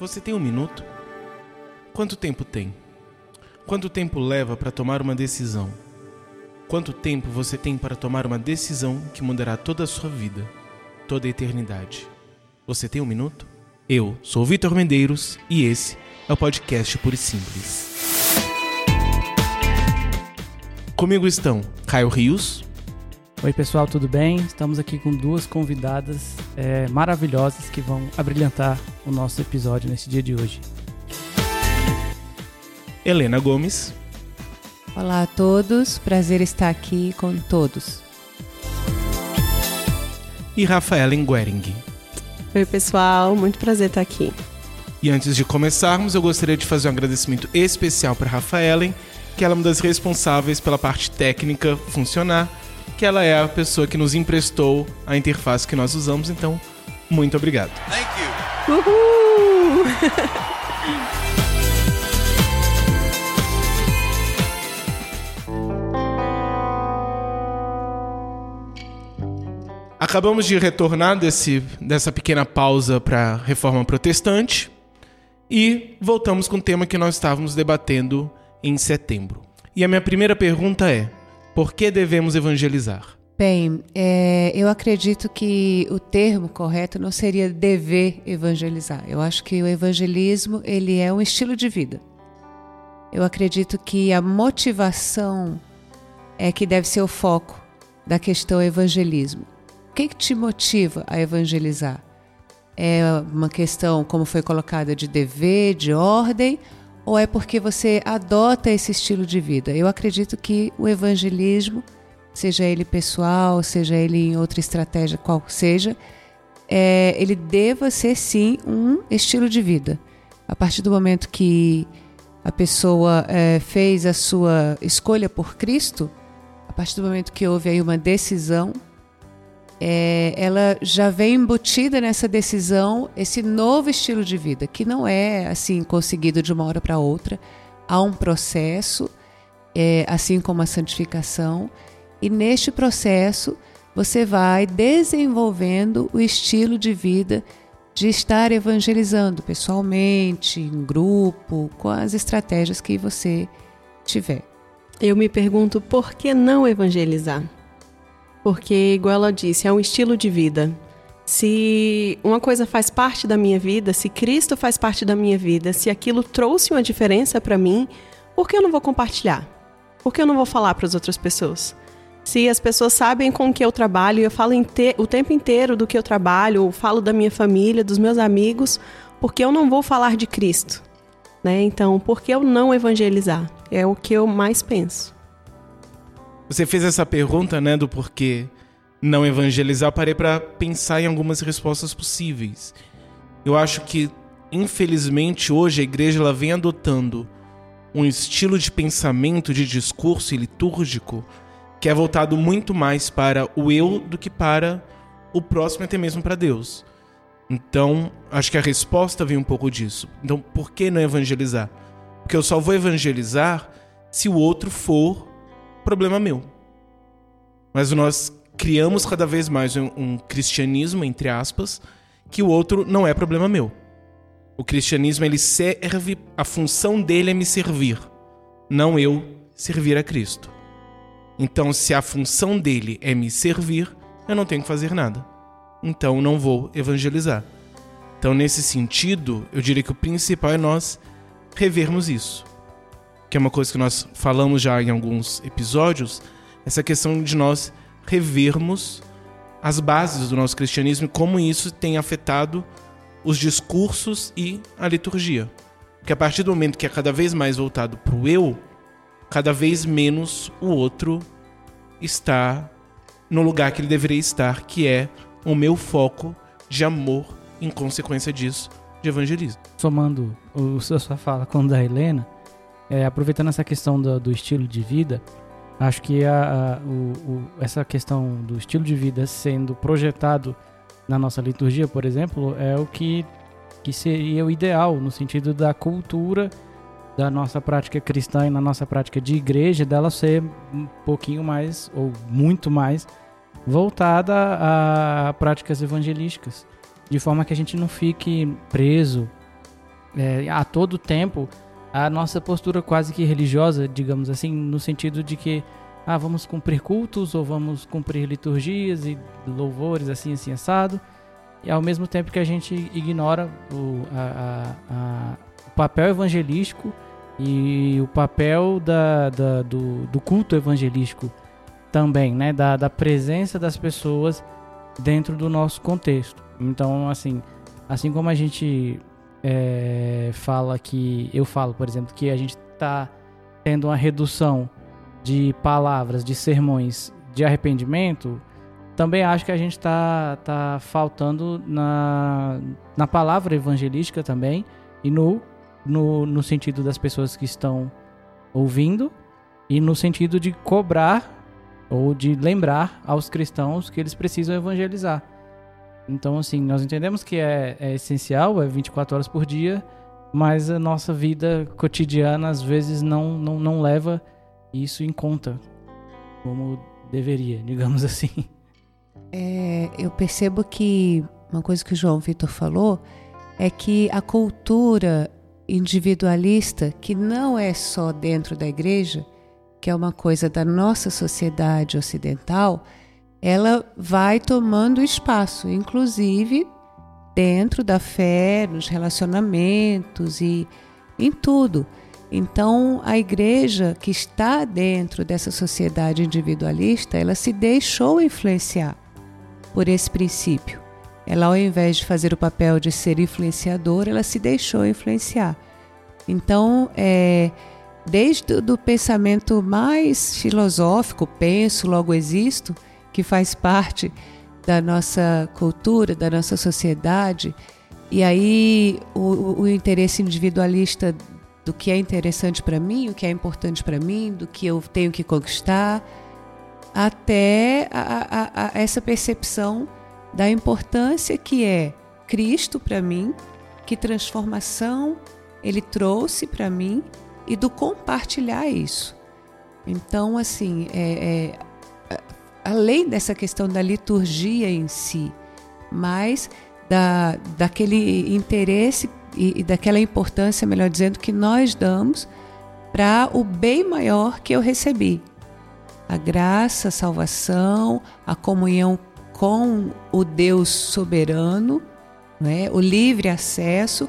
Você tem um minuto? Quanto tempo tem? Quanto tempo leva para tomar uma decisão? Quanto tempo você tem para tomar uma decisão que mudará toda a sua vida, toda a eternidade? Você tem um minuto? Eu sou Vitor Mendeiros e esse é o podcast e Simples. Comigo estão Caio Rios. Oi, pessoal, tudo bem? Estamos aqui com duas convidadas é, maravilhosas que vão abrilhantar o nosso episódio nesse dia de hoje. Helena Gomes. Olá a todos, prazer estar aqui com todos. E Rafaela Nguering. Oi, pessoal, muito prazer estar aqui. E antes de começarmos, eu gostaria de fazer um agradecimento especial para Rafaela, que ela é uma das responsáveis pela parte técnica funcionar, que ela é a pessoa que nos emprestou a interface que nós usamos, então muito obrigado. Thank you. Uhul! Acabamos de retornar desse, dessa pequena pausa para a reforma protestante e voltamos com o tema que nós estávamos debatendo em setembro. E a minha primeira pergunta é: por que devemos evangelizar? Bem, é, eu acredito que o termo correto não seria dever evangelizar. Eu acho que o evangelismo ele é um estilo de vida. Eu acredito que a motivação é que deve ser o foco da questão evangelismo. O que, que te motiva a evangelizar? É uma questão, como foi colocada, de dever, de ordem, ou é porque você adota esse estilo de vida? Eu acredito que o evangelismo, seja ele pessoal, seja ele em outra estratégia, qual seja, é, ele deva ser sim um estilo de vida. A partir do momento que a pessoa é, fez a sua escolha por Cristo, a partir do momento que houve aí uma decisão é, ela já vem embutida nessa decisão esse novo estilo de vida, que não é assim conseguido de uma hora para outra. Há um processo, é, assim como a santificação, e neste processo você vai desenvolvendo o estilo de vida de estar evangelizando pessoalmente, em grupo, com as estratégias que você tiver. Eu me pergunto por que não evangelizar? Porque, igual ela disse, é um estilo de vida. Se uma coisa faz parte da minha vida, se Cristo faz parte da minha vida, se aquilo trouxe uma diferença para mim, por que eu não vou compartilhar? Por que eu não vou falar para as outras pessoas? Se as pessoas sabem com que eu trabalho, eu falo o tempo inteiro do que eu trabalho, falo da minha família, dos meus amigos, por que eu não vou falar de Cristo? Né? Então, por que eu não evangelizar? É o que eu mais penso. Você fez essa pergunta, né, do porquê não evangelizar. Parei para pensar em algumas respostas possíveis. Eu acho que, infelizmente, hoje a igreja ela vem adotando um estilo de pensamento, de discurso e litúrgico que é voltado muito mais para o eu do que para o próximo e até mesmo para Deus. Então, acho que a resposta vem um pouco disso. Então, por que não evangelizar? Porque eu só vou evangelizar se o outro for problema meu. Mas nós criamos cada vez mais um, um cristianismo, entre aspas, que o outro não é problema meu. O cristianismo ele serve, a função dele é me servir, não eu servir a Cristo. Então, se a função dele é me servir, eu não tenho que fazer nada. Então, não vou evangelizar. Então, nesse sentido, eu diria que o principal é nós revermos isso que é uma coisa que nós falamos já em alguns episódios, essa questão de nós revermos as bases do nosso cristianismo e como isso tem afetado os discursos e a liturgia. Porque a partir do momento que é cada vez mais voltado para o eu, cada vez menos o outro está no lugar que ele deveria estar, que é o meu foco de amor em consequência disso, de evangelismo. Somando o sua fala com o da Helena, é, aproveitando essa questão do, do, estilo de vida, acho que a, a o, o, essa questão do estilo de vida sendo projetado na nossa liturgia, por exemplo, é o que, que seria o ideal no sentido da cultura da nossa prática cristã e na nossa prática de igreja, dela ser um pouquinho mais ou muito mais voltada a práticas evangelísticas, de forma que a gente não fique preso é, a todo tempo a nossa postura quase que religiosa, digamos assim, no sentido de que ah, vamos cumprir cultos ou vamos cumprir liturgias e louvores assim, assim, assado, e ao mesmo tempo que a gente ignora o, a, a, a, papel evangelístico e o papel da, da, do, do, culto evangelístico também, né, da, da presença das pessoas dentro do nosso contexto. Então, assim, assim como a gente é, fala que eu falo, por exemplo, que a gente está tendo uma redução de palavras, de sermões de arrependimento, também acho que a gente está tá faltando na, na palavra evangelística também e no, no, no sentido das pessoas que estão ouvindo e no sentido de cobrar ou de lembrar aos cristãos que eles precisam evangelizar. Então, assim, nós entendemos que é, é essencial, é 24 horas por dia, mas a nossa vida cotidiana às vezes não, não, não leva isso em conta como deveria, digamos assim. É, eu percebo que uma coisa que o João Vitor falou é que a cultura individualista, que não é só dentro da igreja, que é uma coisa da nossa sociedade ocidental, ela vai tomando espaço, inclusive dentro da fé, nos relacionamentos e em tudo. Então, a igreja que está dentro dessa sociedade individualista, ela se deixou influenciar por esse princípio. Ela, ao invés de fazer o papel de ser influenciadora, ela se deixou influenciar. Então, é, desde o pensamento mais filosófico, penso, logo existo, que faz parte da nossa cultura, da nossa sociedade. E aí o, o interesse individualista do que é interessante para mim, o que é importante para mim, do que eu tenho que conquistar, até a, a, a essa percepção da importância que é Cristo para mim, que transformação ele trouxe para mim e do compartilhar isso. Então, assim, é, é além dessa questão da liturgia em si, mas da, daquele interesse e, e daquela importância, melhor dizendo, que nós damos para o bem maior que eu recebi. A graça, a salvação, a comunhão com o Deus soberano, né? o livre acesso.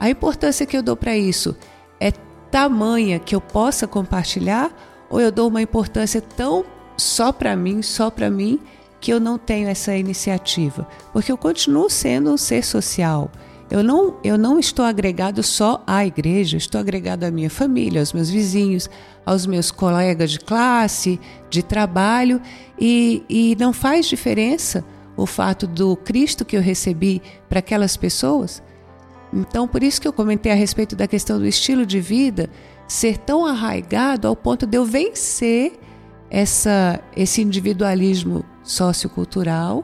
A importância que eu dou para isso é tamanha que eu possa compartilhar ou eu dou uma importância tão só para mim, só para mim, que eu não tenho essa iniciativa, porque eu continuo sendo um ser social. Eu não, eu não estou agregado só à igreja, estou agregado à minha família, aos meus vizinhos, aos meus colegas de classe, de trabalho, e, e não faz diferença o fato do Cristo que eu recebi para aquelas pessoas. Então, por isso que eu comentei a respeito da questão do estilo de vida ser tão arraigado ao ponto de eu vencer essa, esse individualismo sociocultural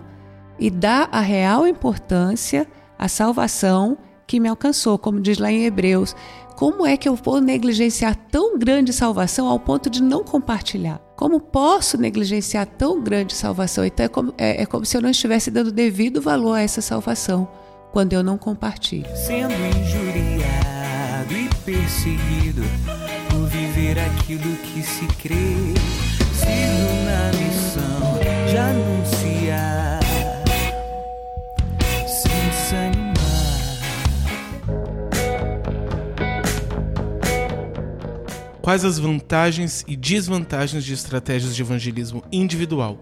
e dar a real importância à salvação que me alcançou, como diz lá em Hebreus. Como é que eu vou negligenciar tão grande salvação ao ponto de não compartilhar? Como posso negligenciar tão grande salvação? Então é como, é, é como se eu não estivesse dando devido valor a essa salvação quando eu não compartilho. Sendo injuriado e perseguido por viver aquilo que se crê sigo na missão de anunciar Quais as vantagens e desvantagens de estratégias de evangelismo individual,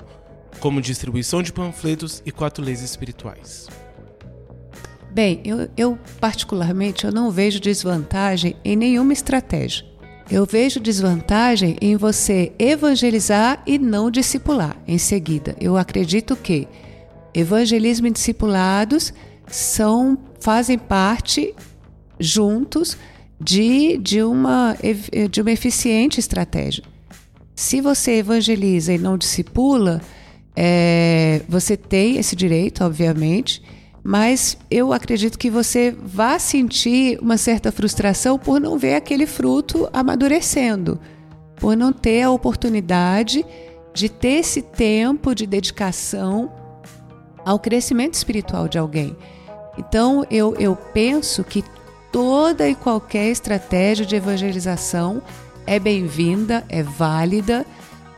como distribuição de panfletos e quatro leis espirituais? Bem, eu, eu particularmente eu não vejo desvantagem em nenhuma estratégia. Eu vejo desvantagem em você evangelizar e não discipular em seguida. Eu acredito que evangelismo e discipulados são fazem parte juntos de, de, uma, de uma eficiente estratégia. Se você evangeliza e não discipula, é, você tem esse direito, obviamente, mas eu acredito que você vai sentir uma certa frustração por não ver aquele fruto amadurecendo, por não ter a oportunidade de ter esse tempo de dedicação ao crescimento espiritual de alguém. Então, eu, eu penso que toda e qualquer estratégia de evangelização é bem-vinda, é válida.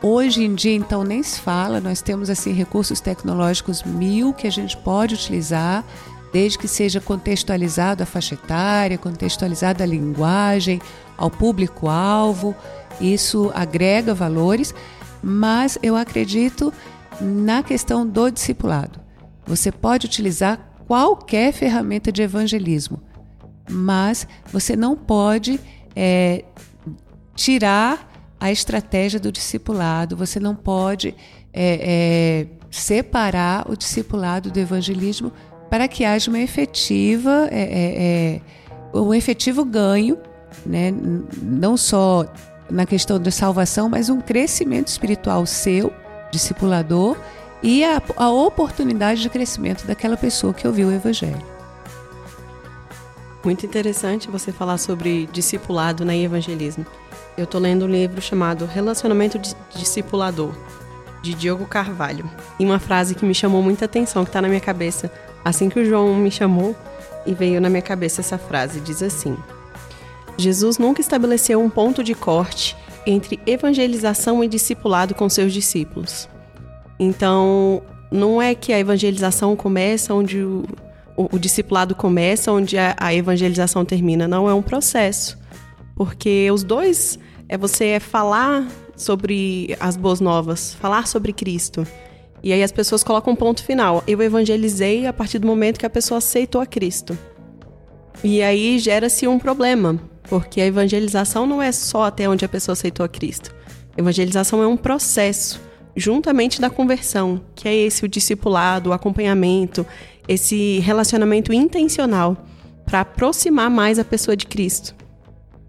Hoje em dia, então, nem se fala, nós temos assim recursos tecnológicos mil que a gente pode utilizar, desde que seja contextualizado a faixa etária, contextualizado a linguagem, ao público-alvo. Isso agrega valores, mas eu acredito na questão do discipulado. Você pode utilizar qualquer ferramenta de evangelismo, mas você não pode é, tirar a estratégia do discipulado, você não pode é, é, separar o discipulado do evangelismo para que haja uma efetiva, é, é, é, um efetivo ganho, né? não só na questão da salvação, mas um crescimento espiritual seu, discipulador, e a, a oportunidade de crescimento daquela pessoa que ouviu o Evangelho. Muito interessante você falar sobre discipulado né, e evangelismo. Eu estou lendo um livro chamado Relacionamento Discipulador, de Diogo Carvalho. E uma frase que me chamou muita atenção, que está na minha cabeça, assim que o João me chamou, e veio na minha cabeça essa frase, diz assim... Jesus nunca estabeleceu um ponto de corte entre evangelização e discipulado com seus discípulos. Então, não é que a evangelização começa onde o, o, discipulado começa, onde a, a, evangelização termina. Não, é um processo. Porque os dois é você é falar sobre as boas novas, falar sobre Cristo. E aí as pessoas colocam um ponto final. Eu evangelizei a partir do momento que a pessoa aceitou a Cristo. E aí gera-se um problema, porque a evangelização não é só até onde a pessoa aceitou a Cristo. A evangelização é um processo juntamente da conversão, que é esse o discipulado, o acompanhamento, esse relacionamento intencional para aproximar mais a pessoa de Cristo.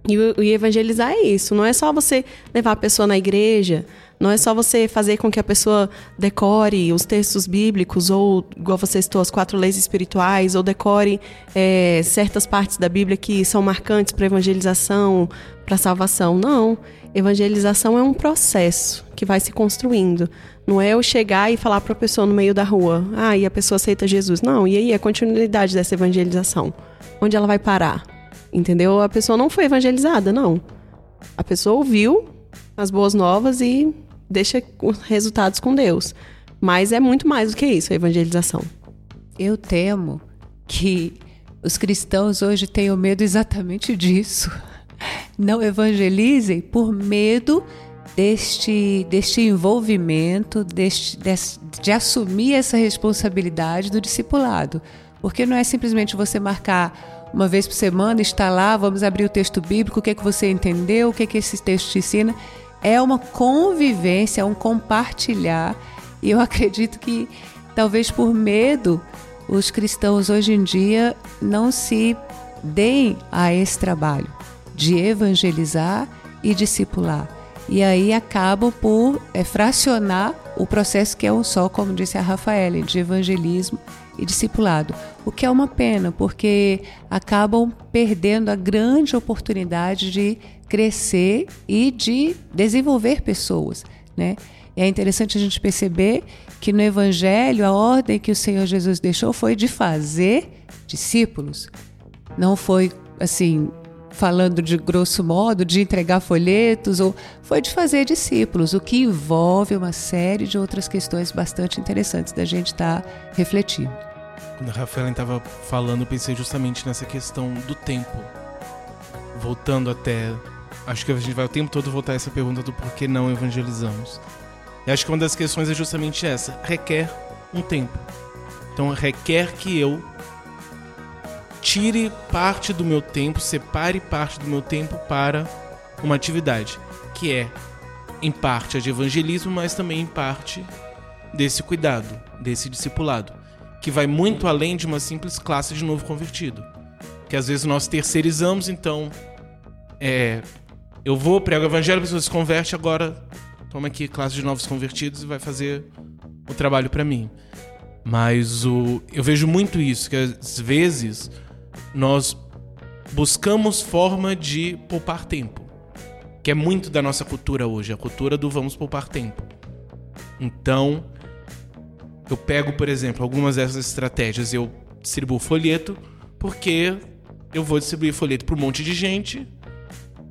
E, e evangelizar é isso, não é só você levar a pessoa na igreja, não é só você fazer com que a pessoa decore os textos bíblicos, ou, igual você citou, as quatro leis espirituais, ou decore é, certas partes da Bíblia que são marcantes para evangelização, para salvação. Não. Evangelização é um processo que vai se construindo. Não é eu chegar e falar para a pessoa no meio da rua, ah, e a pessoa aceita Jesus. Não, e aí a continuidade dessa evangelização? Onde ela vai parar? Entendeu? A pessoa não foi evangelizada, não. A pessoa ouviu as boas novas e deixa os resultados com Deus. Mas é muito mais do que isso, a evangelização. Eu temo que os cristãos hoje tenham medo exatamente disso. Não evangelizem por medo deste, deste envolvimento, deste, deste, de assumir essa responsabilidade do discipulado. Porque não é simplesmente você marcar uma vez por semana, estar lá, vamos abrir o texto bíblico, o que é que você entendeu, o que é que esse texto te ensina é uma convivência, é um compartilhar. E eu acredito que talvez por medo os cristãos hoje em dia não se deem a esse trabalho de evangelizar e discipular. E aí acabam por é, fracionar o processo que é um só, como disse a Rafaela, de evangelismo e discipulado. O que é uma pena, porque acabam perdendo a grande oportunidade de crescer e de desenvolver pessoas, né? É interessante a gente perceber que no Evangelho a ordem que o Senhor Jesus deixou foi de fazer discípulos. Não foi assim, falando de grosso modo, de entregar folhetos, ou foi de fazer discípulos, o que envolve uma série de outras questões bastante interessantes da gente estar tá refletindo. Quando a Rafaela estava falando, pensei justamente nessa questão do tempo. Voltando até acho que a gente vai o tempo todo voltar a essa pergunta do porquê não evangelizamos. E acho que uma das questões é justamente essa: requer um tempo. Então requer que eu tire parte do meu tempo, separe parte do meu tempo para uma atividade, que é em parte a de evangelismo, mas também em parte desse cuidado, desse discipulado, que vai muito além de uma simples classe de novo convertido. Que às vezes nós terceirizamos, então é, eu vou, prego o evangelho, a pessoa se converte, agora toma aqui classe de novos convertidos e vai fazer o trabalho para mim. Mas o, eu vejo muito isso, que às vezes nós buscamos forma de poupar tempo. Que é muito da nossa cultura hoje, a cultura do vamos poupar tempo. Então, eu pego, por exemplo, algumas dessas estratégias, eu distribuo folheto, porque eu vou distribuir folheto para um monte de gente.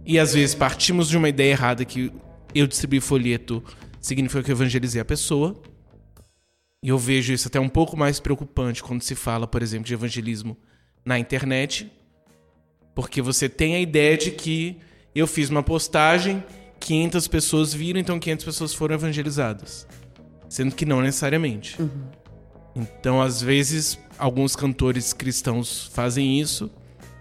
E às vezes partimos de uma ideia errada que eu distribuir folheto significa que eu evangelizei a pessoa. E eu vejo isso até um pouco mais preocupante quando se fala, por exemplo, de evangelismo na internet. Porque você tem a ideia de que eu fiz uma postagem, 500 pessoas viram, então 500 pessoas foram evangelizadas. Sendo que não necessariamente. Então, às vezes, alguns cantores cristãos fazem isso.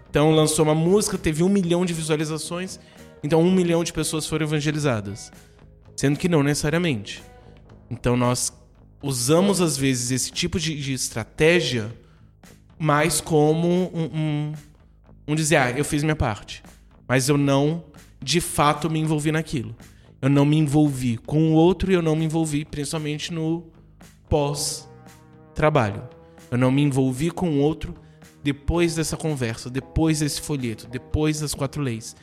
Então, lançou uma música, teve um milhão de visualizações, então um milhão de pessoas foram evangelizadas. Sendo que não necessariamente. Então, nós usamos, às vezes, esse tipo de, de estratégia mais como um, um, um dizer, ah, eu fiz minha parte. Mas eu não, de fato, me envolvi naquilo. Eu não me envolvi com o outro e eu não me envolvi, principalmente no pós-trabalho. Eu não me envolvi com o outro depois dessa conversa, depois desse folheto, depois das quatro leis,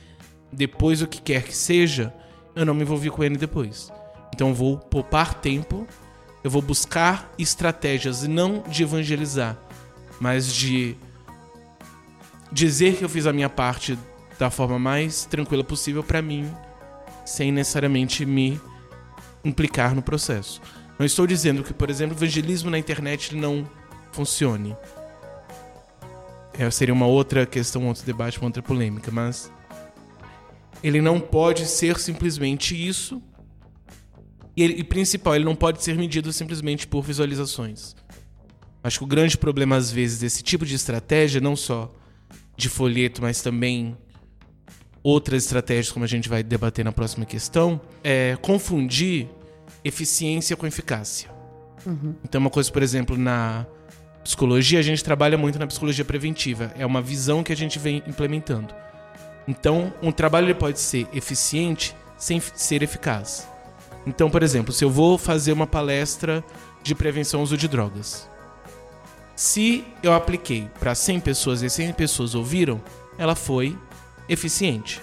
depois o que quer que seja, eu não me envolvi com ele depois. Então eu vou poupar tempo, eu vou buscar estratégias não de evangelizar, mas de dizer que eu fiz a minha parte da forma mais tranquila possível para mim, sem necessariamente me implicar no processo. Não estou dizendo que, por exemplo, o evangelismo na internet não funcione. É, seria uma outra questão, outro debate, uma outra polêmica, mas ele não pode ser simplesmente isso. E, ele, e principal, ele não pode ser medido simplesmente por visualizações. Acho que o grande problema, às vezes, desse tipo de estratégia, não só de folheto, mas também outras estratégias, como a gente vai debater na próxima questão, é confundir eficiência com eficácia. Então, uma coisa, por exemplo, na psicologia, a gente trabalha muito na psicologia preventiva. É uma visão que a gente vem implementando. Então, um trabalho ele pode ser eficiente sem ser eficaz. Então, por exemplo, se eu vou fazer uma palestra de prevenção ao uso de drogas. Se eu apliquei para 100 pessoas e 100 pessoas ouviram, ela foi eficiente.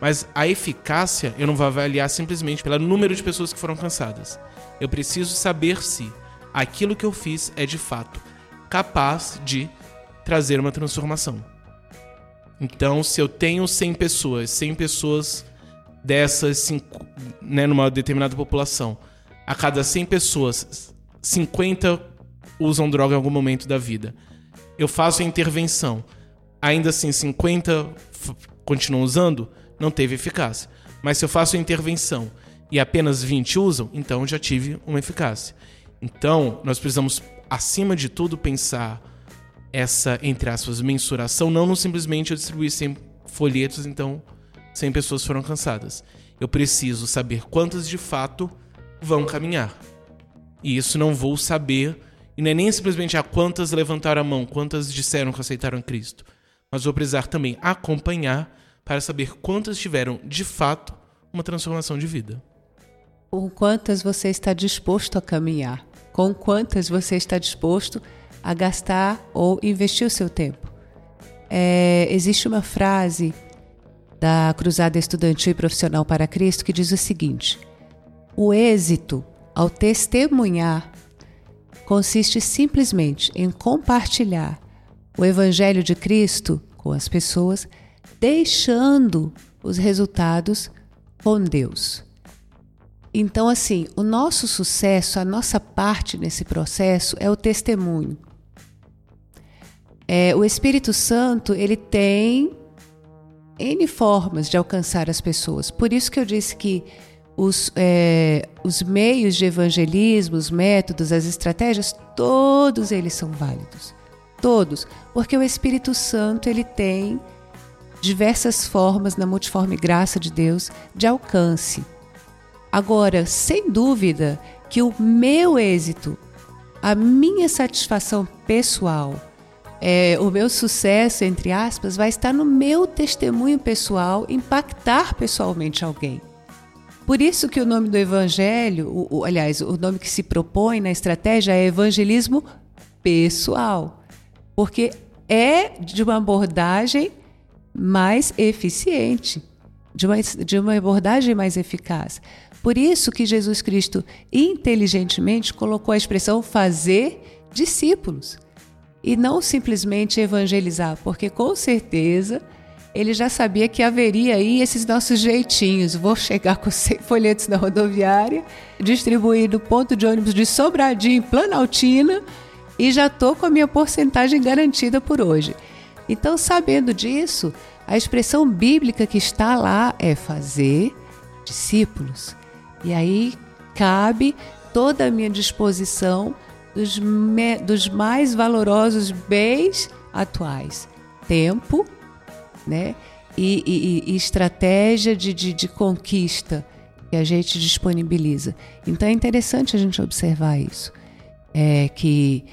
Mas a eficácia eu não vou avaliar simplesmente pelo número de pessoas que foram cansadas. Eu preciso saber se aquilo que eu fiz é de fato capaz de trazer uma transformação. Então, se eu tenho 100 pessoas, 100 pessoas dessas, cinco, né, numa determinada população, a cada 100 pessoas, 50 usam droga em algum momento da vida. Eu faço a intervenção. Ainda assim, 50 f- continuam usando, não teve eficácia. Mas se eu faço a intervenção e apenas 20 usam, então já tive uma eficácia. Então, nós precisamos, acima de tudo, pensar essa, entre aspas, mensuração, não no simplesmente eu distribuir 100 folhetos, então 100 pessoas foram cansadas. Eu preciso saber quantas de fato vão caminhar. E isso não vou saber, e não é nem simplesmente a quantas levantaram a mão, quantas disseram que aceitaram Cristo, mas vou precisar também acompanhar para saber quantas tiveram de fato uma transformação de vida. Com quantas você está disposto a caminhar? Com quantas você está disposto a gastar ou investir o seu tempo? É, existe uma frase da Cruzada Estudantil e Profissional para Cristo que diz o seguinte: o êxito ao testemunhar consiste simplesmente em compartilhar o Evangelho de Cristo com as pessoas, deixando os resultados com Deus. Então, assim, o nosso sucesso, a nossa parte nesse processo é o testemunho. É, o Espírito Santo, ele tem N formas de alcançar as pessoas. Por isso que eu disse que os, é, os meios de evangelismo, os métodos, as estratégias, todos eles são válidos. Todos. Porque o Espírito Santo, ele tem diversas formas, na multiforme graça de Deus, de alcance. Agora, sem dúvida que o meu êxito, a minha satisfação pessoal, é, o meu sucesso, entre aspas, vai estar no meu testemunho pessoal, impactar pessoalmente alguém. Por isso que o nome do evangelho, o, o, aliás, o nome que se propõe na estratégia é evangelismo pessoal. Porque é de uma abordagem mais eficiente, de uma, de uma abordagem mais eficaz. Por isso que Jesus Cristo inteligentemente colocou a expressão fazer discípulos. e não simplesmente evangelizar, porque com certeza ele já sabia que haveria aí esses nossos jeitinhos. Vou chegar com 100 folhetos na rodoviária, distribuir no ponto de ônibus de Sobradinho, em Planaltina, e já estou com a minha porcentagem garantida por hoje. Então, sabendo disso, a expressão bíblica que está lá é fazer discípulos. E aí cabe toda a minha disposição dos, me, dos mais valorosos bens atuais: tempo, né? E, e, e estratégia de, de, de conquista que a gente disponibiliza. Então é interessante a gente observar isso. É que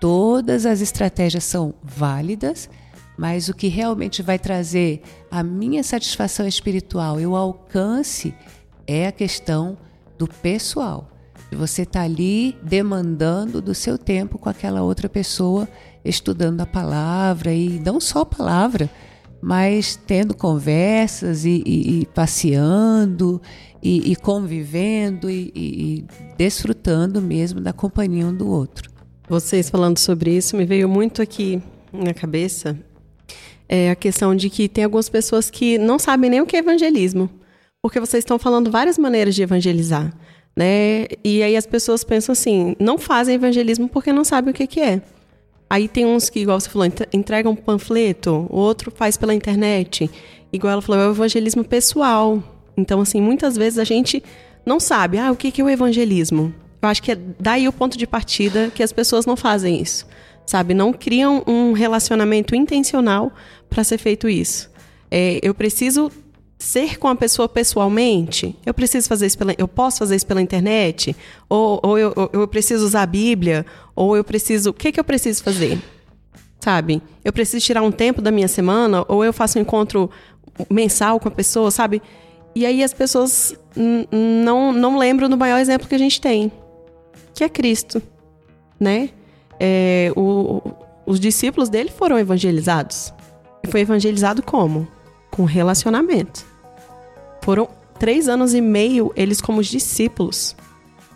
todas as estratégias são válidas, mas o que realmente vai trazer a minha satisfação espiritual e o alcance é a questão do pessoal. Você está ali demandando do seu tempo com aquela outra pessoa, estudando a palavra e não só a palavra, mas tendo conversas e, e, e passeando e, e convivendo e, desfrutando mesmo da companhia um do outro. Vocês falando sobre isso, me veio muito aqui na cabeça é a questão de que tem algumas pessoas que não sabem nem o que é evangelismo, porque vocês estão falando várias maneiras de evangelizar, né? E aí as pessoas pensam assim, não fazem evangelismo porque não sabem o que, que é. Aí tem uns que, igual você falou, entregam um panfleto, o outro faz pela internet. Igual ela falou, é o evangelismo pessoal. Então, assim, muitas vezes a gente não sabe, ah, o que é o evangelismo? Eu acho que é daí o ponto de partida que as pessoas não fazem isso, sabe? Não criam um relacionamento intencional para ser feito isso. É, eu preciso ser com a pessoa pessoalmente? Eu preciso fazer isso pela, eu posso fazer isso pela internet? Ou, ou eu, eu, preciso usar a Bíblia? Ou eu preciso, o que que eu preciso fazer? Sabe? Eu preciso tirar um tempo da minha semana? Ou eu faço um encontro mensal com a pessoa, sabe? E aí as pessoas não, não lembram do maior exemplo que a gente tem, que é Cristo, né? É, o, os discípulos dele foram evangelizados. E foi evangelizado como? Com relacionamento. Foram três anos e meio eles como discípulos.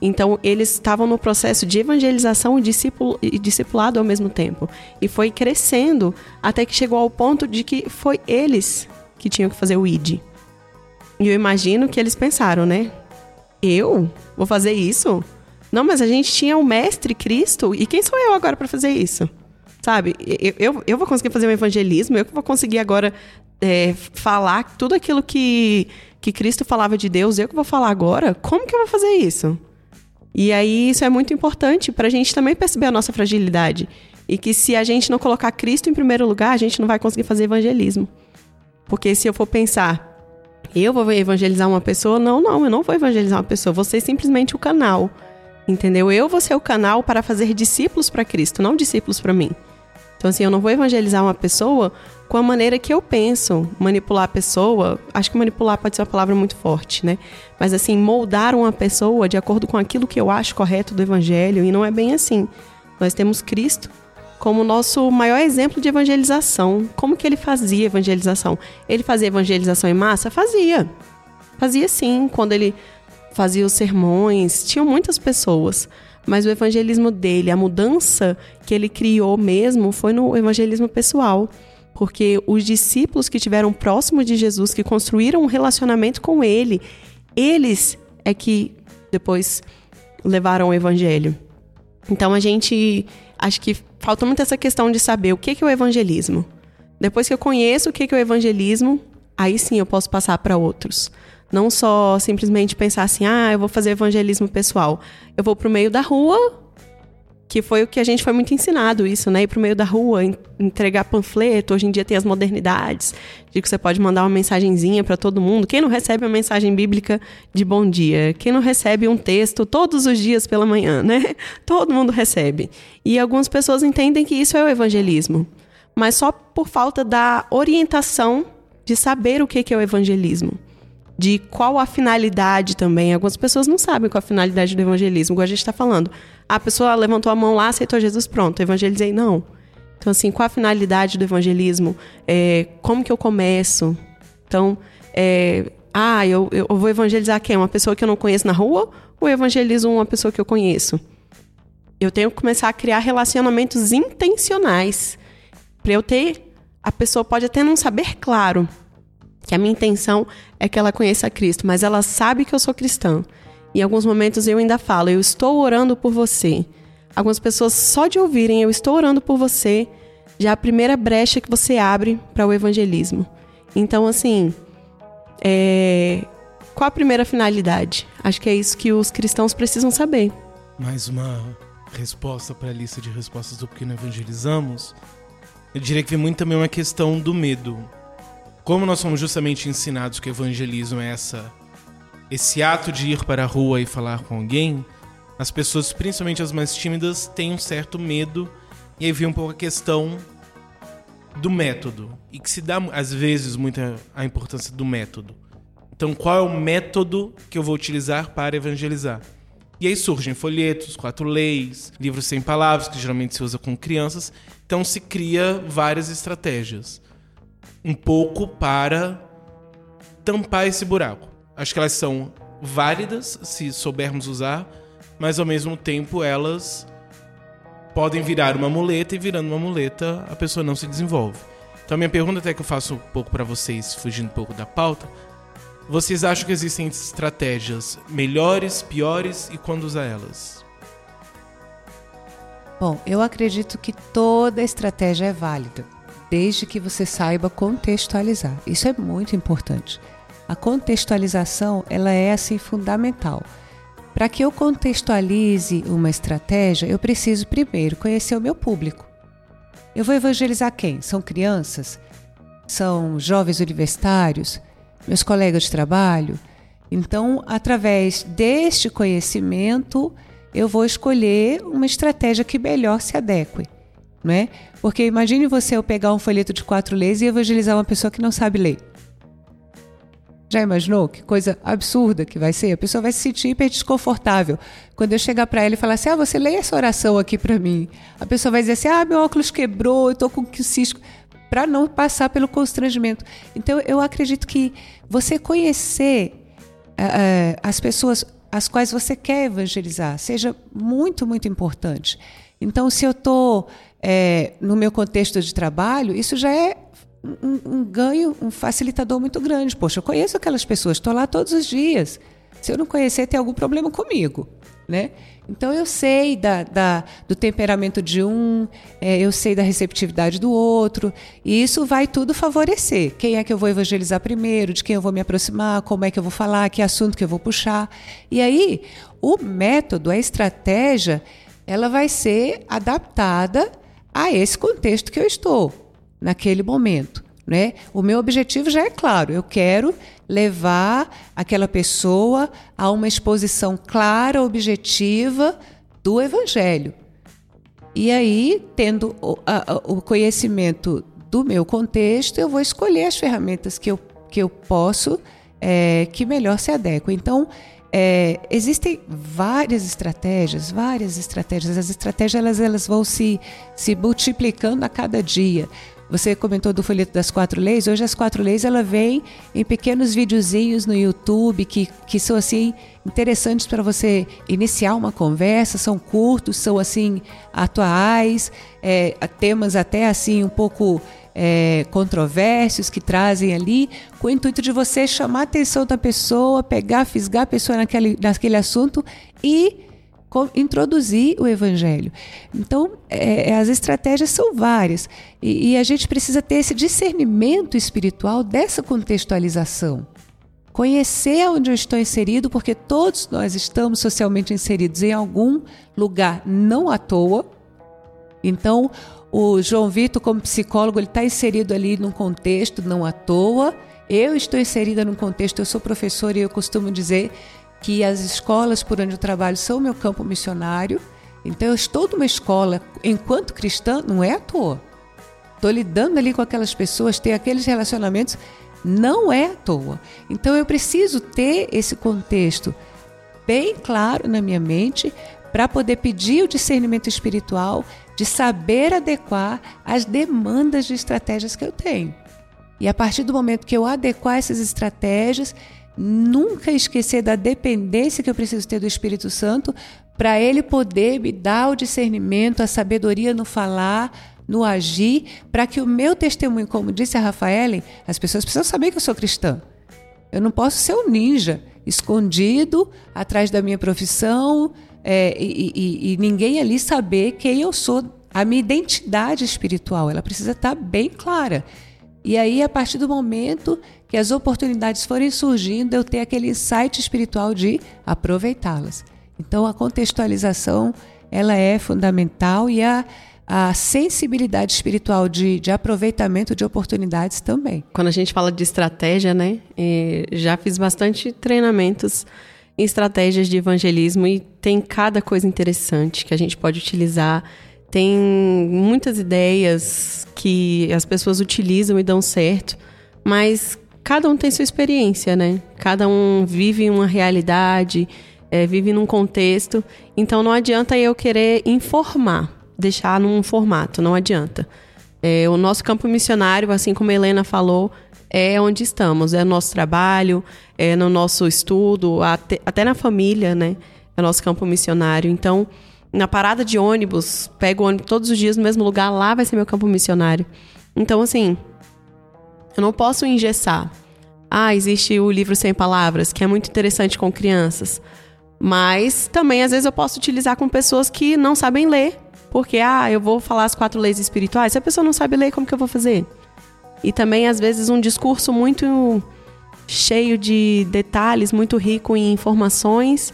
Então, eles estavam no processo de evangelização e, discípulo, e discipulado ao mesmo tempo. E foi crescendo até que chegou ao ponto de que foi eles que tinham que fazer o ID. E eu imagino que eles pensaram, né? Eu vou fazer isso? Não, mas a gente tinha o Mestre Cristo, e quem sou eu agora para fazer isso? Sabe? Eu, eu, eu, vou conseguir fazer um evangelismo, eu vou conseguir agora é, falar tudo aquilo que, que Cristo falava de Deus, eu que vou falar agora? Como que eu vou fazer isso? E aí isso é muito importante para a gente também perceber a nossa fragilidade. E que se a gente não colocar Cristo em primeiro lugar, a gente não vai conseguir fazer evangelismo. Porque se eu for pensar, eu vou evangelizar uma pessoa, não, não, eu não vou evangelizar uma pessoa, vou ser simplesmente o canal. Entendeu? Eu vou ser o canal para fazer discípulos para Cristo, não discípulos para mim. Então, assim, eu não vou evangelizar uma pessoa com a maneira que eu penso. Manipular a pessoa, acho que manipular pode ser uma palavra muito forte, né? Mas, assim, moldar uma pessoa de acordo com aquilo que eu acho correto do evangelho, e não é bem assim. Nós temos Cristo como nosso maior exemplo de evangelização. Como que ele fazia evangelização? Ele fazia evangelização em massa? Fazia. Fazia sim, quando ele fazia os sermões, tinham muitas pessoas. Mas o evangelismo dele, a mudança que ele criou mesmo, foi no evangelismo pessoal. Porque os discípulos que tiveram próximo de Jesus, que construíram um relacionamento com ele, eles é que depois levaram o evangelho. Então a gente acho que falta muito essa questão de saber o que é o evangelismo. Depois que eu conheço o que é o evangelismo, aí sim eu posso passar para outros. Não só simplesmente pensar assim, ah, eu vou fazer evangelismo pessoal. Eu vou pro meio da rua, que foi o que a gente foi muito ensinado isso, né? Ir pro meio da rua, entregar panfleto. Hoje em dia tem as modernidades, de que você pode mandar uma mensagenzinha para todo mundo. Quem não recebe uma mensagem bíblica de bom dia? Quem não recebe um texto todos os dias pela manhã, né? Todo mundo recebe. E algumas pessoas entendem que isso é o evangelismo, mas só por falta da orientação de saber o que é o evangelismo de qual a finalidade também. Algumas pessoas não sabem qual a finalidade do evangelismo, igual a gente está falando. A pessoa levantou a mão lá, aceitou Jesus, pronto, evangelizei. Não. Então, assim, qual a finalidade do evangelismo? É, como que eu começo? Então, é, ah, eu, eu vou evangelizar quem? Uma pessoa que eu não conheço na rua ou evangelizo uma pessoa que eu conheço? Eu tenho que começar a criar relacionamentos intencionais. Para eu ter. A pessoa pode até não saber claro que a minha intenção é que ela conheça Cristo, mas ela sabe que eu sou cristã. Em alguns momentos eu ainda falo, eu estou orando por você. Algumas pessoas só de ouvirem eu estou orando por você, já é a primeira brecha que você abre para o evangelismo. Então, assim, é... qual a primeira finalidade? Acho que é isso que os cristãos precisam saber. Mais uma resposta para a lista de respostas do Porque Não Evangelizamos. Eu diria que vem muito também uma questão do medo. Como nós somos justamente ensinados que o evangelismo é essa, esse ato de ir para a rua e falar com alguém, as pessoas, principalmente as mais tímidas, têm um certo medo e aí vem um pouco a questão do método e que se dá às vezes muita a importância do método. Então, qual é o método que eu vou utilizar para evangelizar? E aí surgem folhetos, quatro leis, livros sem palavras, que geralmente se usa com crianças. Então se cria várias estratégias. Um pouco para tampar esse buraco. Acho que elas são válidas se soubermos usar, mas ao mesmo tempo elas podem virar uma muleta e virando uma muleta a pessoa não se desenvolve. Então minha pergunta até que eu faço um pouco para vocês, fugindo um pouco da pauta, vocês acham que existem estratégias melhores, piores e quando usar elas? Bom, eu acredito que toda estratégia é válida, desde que você saiba contextualizar. Isso é muito importante. A contextualização, ela é assim fundamental. Para que eu contextualize uma estratégia, eu preciso primeiro conhecer o meu público. Eu vou evangelizar quem? São crianças? São jovens universitários? Meus colegas de trabalho? Então, através deste conhecimento, eu vou escolher uma estratégia que melhor se adeque. Né? Porque imagine você eu pegar um folheto de quatro leis e evangelizar uma pessoa que não sabe ler. Já imaginou que coisa absurda que vai ser? A pessoa vai se sentir hiper desconfortável. Quando eu chegar para ela e falar assim: "Ah, você lê essa oração aqui para mim". A pessoa vai dizer assim: "Ah, meu óculos quebrou, eu tô com cisco" para não passar pelo constrangimento. Então, eu acredito que você conhecer uh, as pessoas as quais você quer evangelizar seja muito, muito importante. Então, se eu estou é, no meu contexto de trabalho, isso já é um, um, ganho, um facilitador muito grande. Poxa, eu conheço aquelas pessoas, estou lá todos os dias. Se eu não conhecer, tem algum problema comigo, né? Então eu sei da, da do temperamento de um, é, eu sei da receptividade do outro, e isso vai tudo favorecer. Quem é que eu vou evangelizar primeiro, de quem eu vou me aproximar, como é que eu vou falar, que assunto que eu vou puxar. E aí, o método, a estratégia, ela vai ser adaptada a esse contexto que eu estou naquele momento. Né? O meu objetivo já é claro, eu quero levar aquela pessoa a uma exposição clara, objetiva do Evangelho. E aí, tendo o, a, o conhecimento do meu contexto, eu vou escolher as ferramentas que eu, que eu posso, é, que melhor se adequam. Então, é, existem várias estratégias, várias estratégias. As estratégias elas, elas vão se, se multiplicando a cada dia. Você comentou do folheto das quatro leis. Hoje as quatro leis ela vem em pequenos videozinhos no YouTube que, que são assim interessantes para você iniciar uma conversa. São curtos, são assim atuais, é, temas até assim um pouco é, que trazem ali, com o intuito de você chamar a atenção da pessoa, pegar, fisgar a pessoa naquele, naquele assunto e introduzir o evangelho. Então, é, é, as estratégias são várias e, e a gente precisa ter esse discernimento espiritual dessa contextualização. Conhecer onde eu estou inserido, porque todos nós estamos socialmente inseridos em algum lugar, não à toa. Então, o João Vitor, como psicólogo, ele está inserido ali num contexto, não à toa. Eu estou inserida num contexto, eu sou professora e eu costumo dizer que as escolas por onde eu trabalho são meu campo missionário. Então eu estou numa escola, enquanto cristã, não é à toa. Estou lidando ali com aquelas pessoas, ter aqueles relacionamentos, não é à toa. Então eu preciso ter esse contexto bem claro na minha mente para poder pedir o discernimento espiritual de saber adequar as demandas de estratégias que eu tenho. E a partir do momento que eu adequar essas estratégias, nunca esquecer da dependência que eu preciso ter do Espírito Santo para Ele poder me dar o discernimento, a sabedoria no falar, no agir, para que o meu testemunho, como disse a Rafaela, as pessoas precisam saber que eu sou cristã. Eu não posso ser um ninja escondido atrás da minha profissão é, e, e, e ninguém ali saber quem eu sou. A minha identidade espiritual, ela precisa estar bem clara. E aí, a partir do momento que as oportunidades forem surgindo, eu ter aquele insight espiritual de aproveitá-las. Então, a contextualização ela é fundamental e a, a sensibilidade espiritual de, de aproveitamento de oportunidades também. Quando a gente fala de estratégia, né? eh, já fiz bastante treinamentos estratégias de evangelismo e tem cada coisa interessante que a gente pode utilizar. Tem muitas ideias que as pessoas utilizam e dão certo, mas cada um tem sua experiência, né? Cada um vive uma realidade, eh, vive num contexto. Então não adianta eu querer informar, deixar num formato, não adianta. É, o nosso campo missionário, assim como a Helena falou, é onde estamos, é o nosso trabalho, é no nosso estudo, até, até na família, né? É nosso campo missionário. Então, na parada de ônibus, pego ônibus todos os dias no mesmo lugar, lá vai ser meu campo missionário. Então, assim, eu não posso engessar. Ah, existe o livro Sem Palavras, que é muito interessante com crianças. Mas também, às vezes, eu posso utilizar com pessoas que não sabem ler. Porque, ah, eu vou falar as quatro leis espirituais. Se a pessoa não sabe ler, como que eu vou fazer? E também, às vezes, um discurso muito cheio de detalhes, muito rico em informações,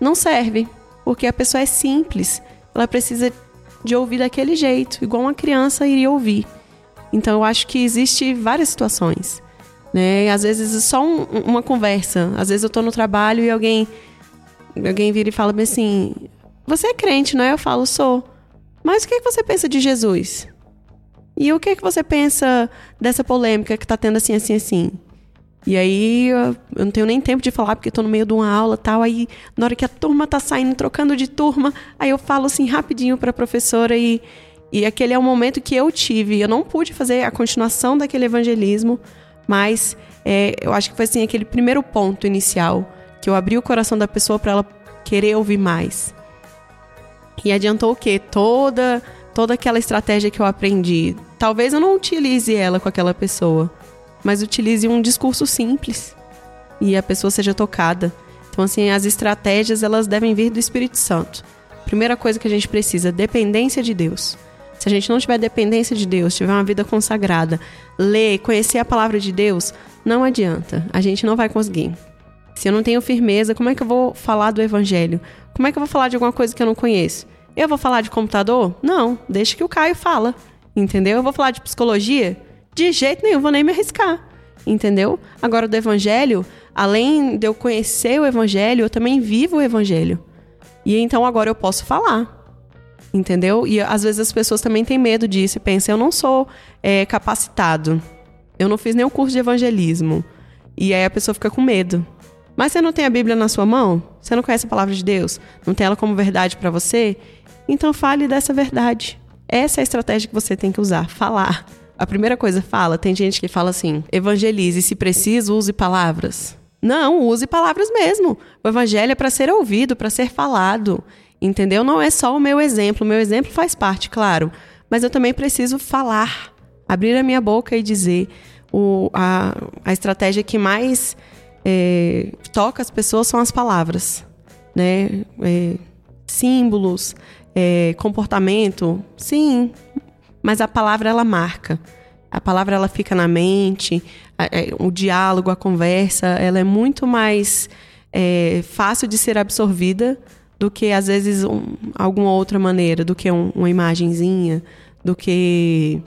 não serve. Porque a pessoa é simples. Ela precisa de ouvir daquele jeito, igual uma criança iria ouvir. Então, eu acho que existe várias situações. Né? Às vezes, é só um- uma conversa. Às vezes, eu tô no trabalho e alguém, alguém vira e fala assim: Você é crente, não é? Eu falo: Sou. Mas o que, é que você pensa de Jesus? E o que, é que você pensa dessa polêmica que tá tendo assim, assim, assim? E aí eu não tenho nem tempo de falar porque tô no meio de uma aula tal. Aí na hora que a turma tá saindo, trocando de turma, aí eu falo assim rapidinho pra professora e, e aquele é o momento que eu tive. Eu não pude fazer a continuação daquele evangelismo, mas é, eu acho que foi assim aquele primeiro ponto inicial que eu abri o coração da pessoa pra ela querer ouvir mais. E adiantou o quê? Toda toda aquela estratégia que eu aprendi. Talvez eu não utilize ela com aquela pessoa, mas utilize um discurso simples e a pessoa seja tocada. Então assim, as estratégias elas devem vir do Espírito Santo. Primeira coisa que a gente precisa, dependência de Deus. Se a gente não tiver dependência de Deus, tiver uma vida consagrada, ler, conhecer a palavra de Deus, não adianta. A gente não vai conseguir. Se eu não tenho firmeza, como é que eu vou falar do evangelho? Como é que eu vou falar de alguma coisa que eu não conheço? Eu vou falar de computador? Não, deixa que o Caio fala. Entendeu? Eu vou falar de psicologia? De jeito nenhum, vou nem me arriscar. Entendeu? Agora do evangelho, além de eu conhecer o evangelho, eu também vivo o evangelho. E então agora eu posso falar. Entendeu? E às vezes as pessoas também têm medo disso e pensam, eu não sou é, capacitado. Eu não fiz nenhum curso de evangelismo. E aí a pessoa fica com medo. Mas você não tem a Bíblia na sua mão? Você não conhece a palavra de Deus? Não tem ela como verdade para você? Então fale dessa verdade. Essa é a estratégia que você tem que usar, falar. A primeira coisa, fala. Tem gente que fala assim: evangelize, se preciso, use palavras. Não, use palavras mesmo. O evangelho é para ser ouvido, para ser falado. Entendeu? Não é só o meu exemplo. O meu exemplo faz parte, claro. Mas eu também preciso falar. Abrir a minha boca e dizer. O, a, a estratégia que mais é, toca as pessoas são as palavras, né? É, símbolos, é, comportamento, sim, mas a palavra ela marca. A palavra ela fica na mente, a- é, o diálogo, a conversa, ela é muito mais é, fácil de ser absorvida do que às vezes um, alguma outra maneira, do que um- uma imagenzinha, do que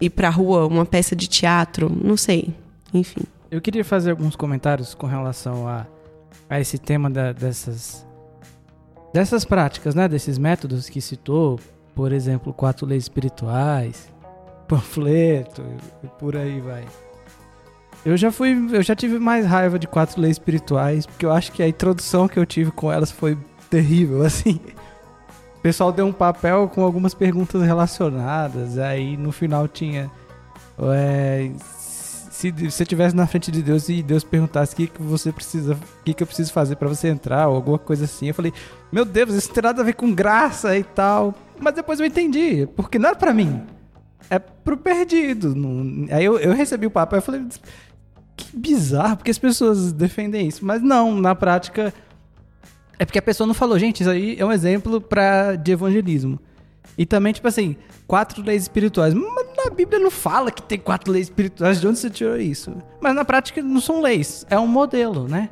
ir pra rua, uma peça de teatro, não sei, enfim. Eu queria fazer alguns comentários com relação a, a esse tema da- dessas dessas práticas, né? Desses métodos que citou, por exemplo, quatro leis espirituais, panfleto e por aí vai. Eu já fui, eu já tive mais raiva de quatro leis espirituais, porque eu acho que a introdução que eu tive com elas foi terrível, assim. O pessoal deu um papel com algumas perguntas relacionadas, aí no final tinha é, se você estivesse na frente de Deus e Deus perguntasse o que, que você precisa, o que, que eu preciso fazer pra você entrar, ou alguma coisa assim, eu falei, meu Deus, isso não tem nada a ver com graça e tal. Mas depois eu entendi, porque não era pra mim. É pro perdido. Aí eu, eu recebi o papo, eu falei, que bizarro, porque as pessoas defendem isso. Mas não, na prática, é porque a pessoa não falou, gente, isso aí é um exemplo pra, de evangelismo. E também, tipo assim, quatro leis espirituais. Mas na Bíblia não fala que tem quatro leis espirituais. De onde você tirou isso? Mas na prática não são leis, é um modelo, né?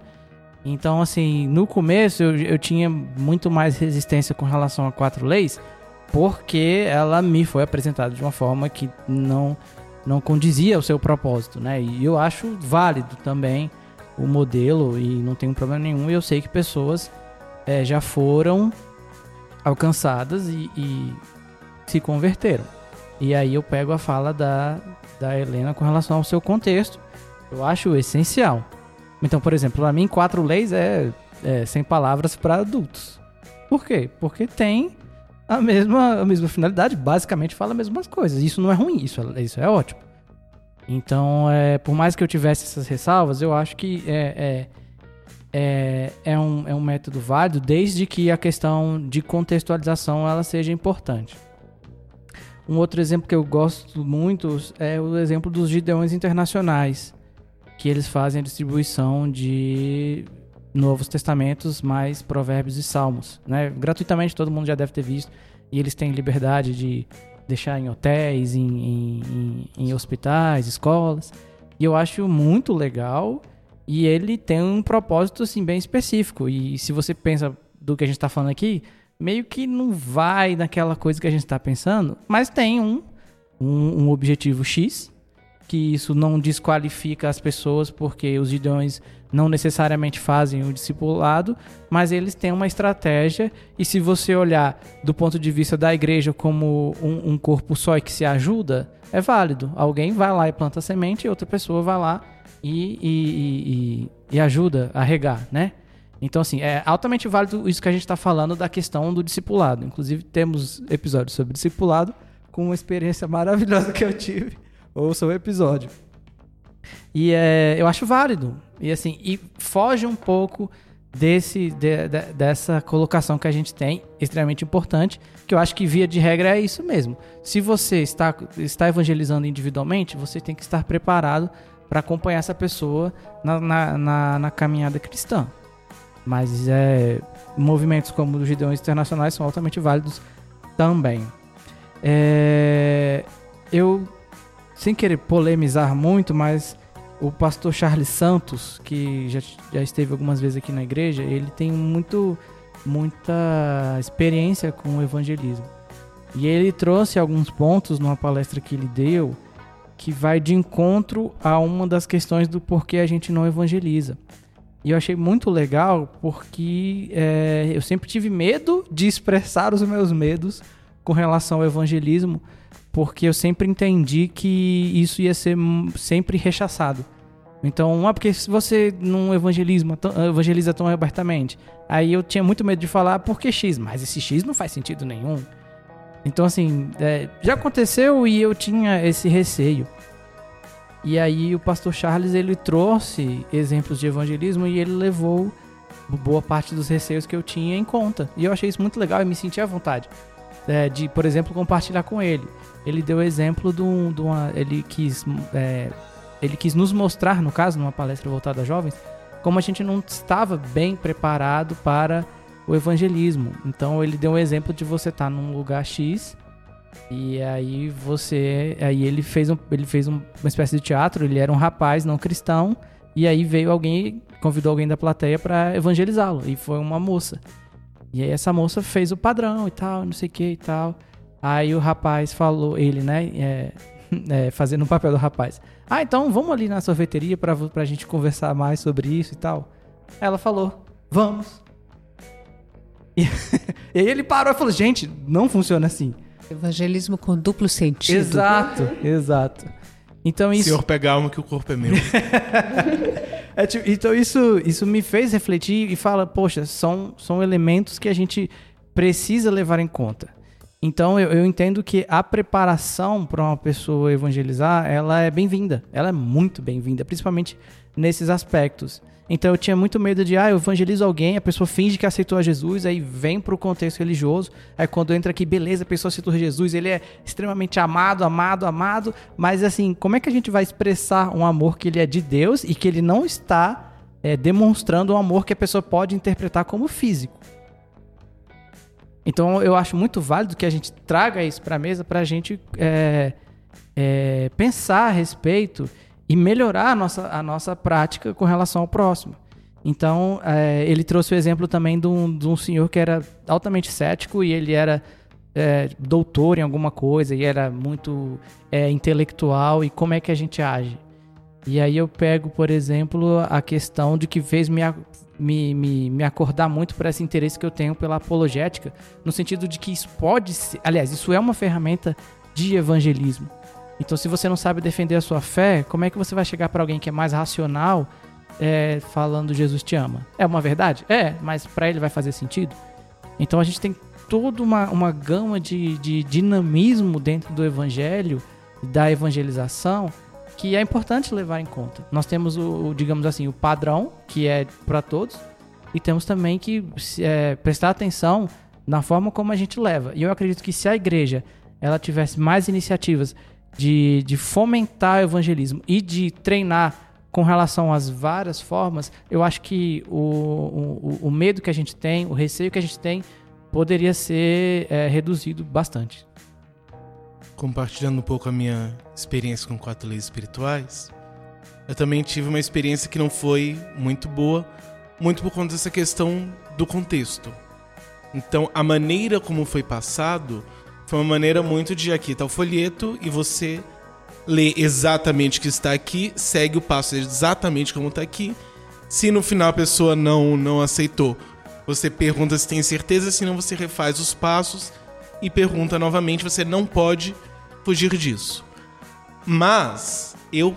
Então, assim, no começo eu, eu tinha muito mais resistência com relação a quatro leis, porque ela me foi apresentada de uma forma que não, não condizia ao seu propósito, né? E eu acho válido também o modelo e não tem problema nenhum. E eu sei que pessoas eh, já foram alcançadas e, e se converteram. E aí eu pego a fala da, da Helena com relação ao seu contexto. Eu acho essencial. Então, por exemplo, para mim, quatro leis é, é sem palavras para adultos. Por quê? Porque tem a mesma, a mesma finalidade, basicamente fala as mesmas coisas. Isso não é ruim, isso é, isso é ótimo. Então, é, por mais que eu tivesse essas ressalvas, eu acho que é, é, é, é, um, é um método válido desde que a questão de contextualização ela seja importante. Um outro exemplo que eu gosto muito é o exemplo dos Gideões Internacionais, que eles fazem a distribuição de Novos Testamentos mais Provérbios e Salmos. Né? Gratuitamente todo mundo já deve ter visto, e eles têm liberdade de deixar em hotéis, em, em, em, em hospitais, escolas. E eu acho muito legal. E ele tem um propósito assim, bem específico. E se você pensa do que a gente está falando aqui, meio que não vai naquela coisa que a gente está pensando, mas tem um, um, um objetivo X, que isso não desqualifica as pessoas, porque os gideões não necessariamente fazem o discipulado, mas eles têm uma estratégia, e se você olhar do ponto de vista da igreja como um, um corpo só e que se ajuda, é válido. Alguém vai lá e planta semente, e outra pessoa vai lá e, e, e, e, ajuda a regar, né? Então, assim, é altamente válido isso que a gente está falando da questão do discipulado. Inclusive, temos episódios sobre discipulado com uma experiência maravilhosa que eu tive. Ouça o episódio. E é, eu acho válido. E assim, e foge um pouco desse, de, de, dessa colocação que a gente tem, extremamente importante, que eu acho que via de regra é isso mesmo. Se você está, está evangelizando individualmente, você tem que estar preparado para acompanhar essa pessoa na, na, na, na caminhada cristã. Mas é, movimentos como os Gideões Internacionais são altamente válidos também. É, eu, sem querer polemizar muito, mas o pastor Charles Santos, que já, já esteve algumas vezes aqui na igreja, ele tem muito, muita experiência com o evangelismo. E ele trouxe alguns pontos numa palestra que ele deu que vai de encontro a uma das questões do porquê a gente não evangeliza. E eu achei muito legal porque é, eu sempre tive medo de expressar os meus medos com relação ao evangelismo, porque eu sempre entendi que isso ia ser sempre rechaçado. Então, ah, porque se você não evangelismo, evangeliza tão abertamente, aí eu tinha muito medo de falar porque X, mas esse X não faz sentido nenhum. Então, assim, é, já aconteceu e eu tinha esse receio. E aí o pastor Charles ele trouxe exemplos de evangelismo e ele levou boa parte dos receios que eu tinha em conta. E eu achei isso muito legal e me senti à vontade é, de, por exemplo, compartilhar com ele. Ele deu exemplo de, um, de uma, ele quis, é, ele quis nos mostrar, no caso, numa palestra voltada a jovens, como a gente não estava bem preparado para o evangelismo. Então ele deu um exemplo de você estar num lugar X e aí você, aí ele fez um, ele fez um, uma espécie de teatro. Ele era um rapaz não cristão e aí veio alguém, convidou alguém da plateia para evangelizá-lo e foi uma moça. E aí essa moça fez o padrão e tal, não sei o que e tal. Aí o rapaz falou, ele, né, é, é, fazendo o papel do rapaz. Ah, então vamos ali na sorveteria pra, pra gente conversar mais sobre isso e tal. Ela falou, vamos. E, e aí ele parou e falou, gente, não funciona assim. Evangelismo com duplo sentido. Exato, exato. Então isso. Senhor, pega a alma que o corpo é meu. É, tipo, então isso, isso me fez refletir e fala, poxa, são, são elementos que a gente precisa levar em conta. Então eu, eu entendo que a preparação para uma pessoa evangelizar, ela é bem-vinda. Ela é muito bem-vinda, principalmente nesses aspectos. Então eu tinha muito medo de, ah, eu evangelizo alguém, a pessoa finge que aceitou a Jesus, aí vem pro contexto religioso, aí quando entra aqui, beleza, a pessoa aceitou Jesus, ele é extremamente amado, amado, amado, mas assim, como é que a gente vai expressar um amor que ele é de Deus e que ele não está é, demonstrando um amor que a pessoa pode interpretar como físico? Então eu acho muito válido que a gente traga isso para a mesa para a gente é, é, pensar a respeito e melhorar a nossa, a nossa prática com relação ao próximo. Então é, ele trouxe o exemplo também de um, de um senhor que era altamente cético e ele era é, doutor em alguma coisa e era muito é, intelectual e como é que a gente age. E aí eu pego, por exemplo, a questão de que fez me, me, me, me acordar muito por esse interesse que eu tenho pela apologética, no sentido de que isso pode ser. Aliás, isso é uma ferramenta de evangelismo. Então, se você não sabe defender a sua fé, como é que você vai chegar para alguém que é mais racional é, falando Jesus te ama? É uma verdade? É, mas para ele vai fazer sentido? Então, a gente tem toda uma, uma gama de, de dinamismo dentro do evangelho, da evangelização, que é importante levar em conta. Nós temos o, digamos assim, o padrão, que é para todos, e temos também que é, prestar atenção na forma como a gente leva. E eu acredito que se a igreja ela tivesse mais iniciativas de, de fomentar o evangelismo e de treinar com relação às várias formas, eu acho que o, o, o medo que a gente tem, o receio que a gente tem, poderia ser é, reduzido bastante compartilhando um pouco a minha experiência com quatro leis espirituais, eu também tive uma experiência que não foi muito boa, muito por conta dessa questão do contexto. Então, a maneira como foi passado foi uma maneira muito de aqui tá o folheto e você lê exatamente o que está aqui, segue o passo exatamente como está aqui. Se no final a pessoa não não aceitou, você pergunta se tem certeza, senão você refaz os passos e pergunta novamente, você não pode fugir disso. Mas eu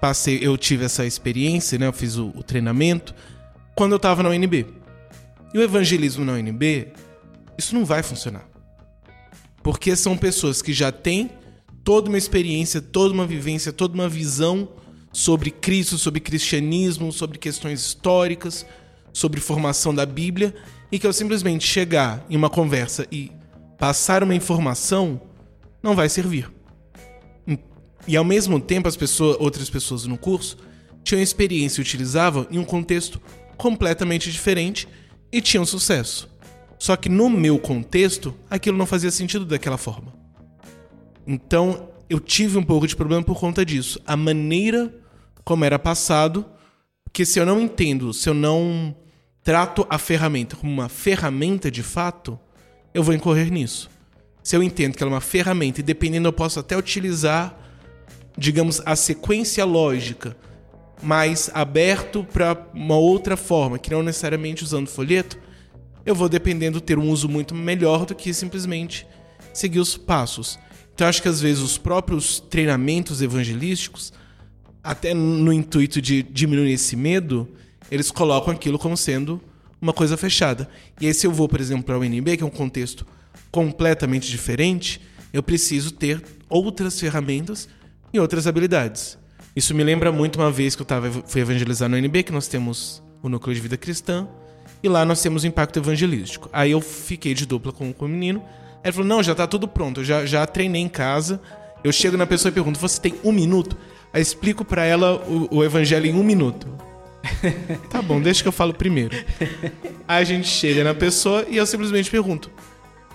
passei, eu tive essa experiência, né? Eu fiz o, o treinamento quando eu estava na UNB. E o evangelismo na UNB, isso não vai funcionar. Porque são pessoas que já têm toda uma experiência, toda uma vivência, toda uma visão sobre Cristo, sobre cristianismo, sobre questões históricas, sobre formação da Bíblia, e que eu simplesmente chegar em uma conversa e passar uma informação não vai servir. E ao mesmo tempo, as pessoas, outras pessoas no curso tinham experiência e utilizavam em um contexto completamente diferente e tinham sucesso. Só que no meu contexto, aquilo não fazia sentido daquela forma. Então, eu tive um pouco de problema por conta disso. A maneira como era passado, porque se eu não entendo, se eu não trato a ferramenta como uma ferramenta de fato, eu vou incorrer nisso se eu entendo que ela é uma ferramenta e dependendo eu posso até utilizar, digamos, a sequência lógica mais aberto para uma outra forma, que não necessariamente usando folheto, eu vou dependendo ter um uso muito melhor do que simplesmente seguir os passos. Então acho que às vezes os próprios treinamentos evangelísticos, até no intuito de diminuir esse medo, eles colocam aquilo como sendo uma coisa fechada. E aí se eu vou, por exemplo, para o UNB, que é um contexto completamente diferente, eu preciso ter outras ferramentas e outras habilidades. Isso me lembra muito uma vez que eu tava, fui evangelizar no NB, que nós temos o Núcleo de Vida Cristã, e lá nós temos o Impacto Evangelístico. Aí eu fiquei de dupla com, com o menino, aí ele falou, não, já tá tudo pronto, eu já, já treinei em casa, eu chego na pessoa e pergunto, você tem um minuto? Aí explico para ela o, o evangelho em um minuto. tá bom, deixa que eu falo primeiro. Aí a gente chega na pessoa e eu simplesmente pergunto,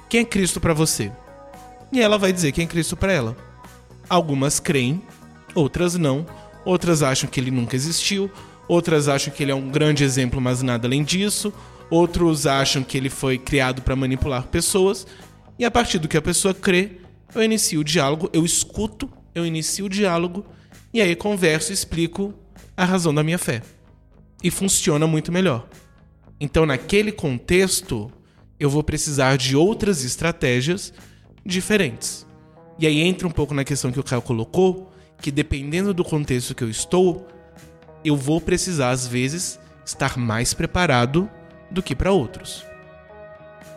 quem é Cristo para você? E ela vai dizer quem é Cristo para ela. Algumas creem, outras não. Outras acham que ele nunca existiu. Outras acham que ele é um grande exemplo, mas nada além disso. Outros acham que ele foi criado para manipular pessoas. E a partir do que a pessoa crê, eu inicio o diálogo, eu escuto, eu inicio o diálogo e aí converso e explico a razão da minha fé. E funciona muito melhor. Então, naquele contexto, eu vou precisar de outras estratégias diferentes. E aí entra um pouco na questão que o Caio colocou, que dependendo do contexto que eu estou, eu vou precisar às vezes estar mais preparado do que para outros.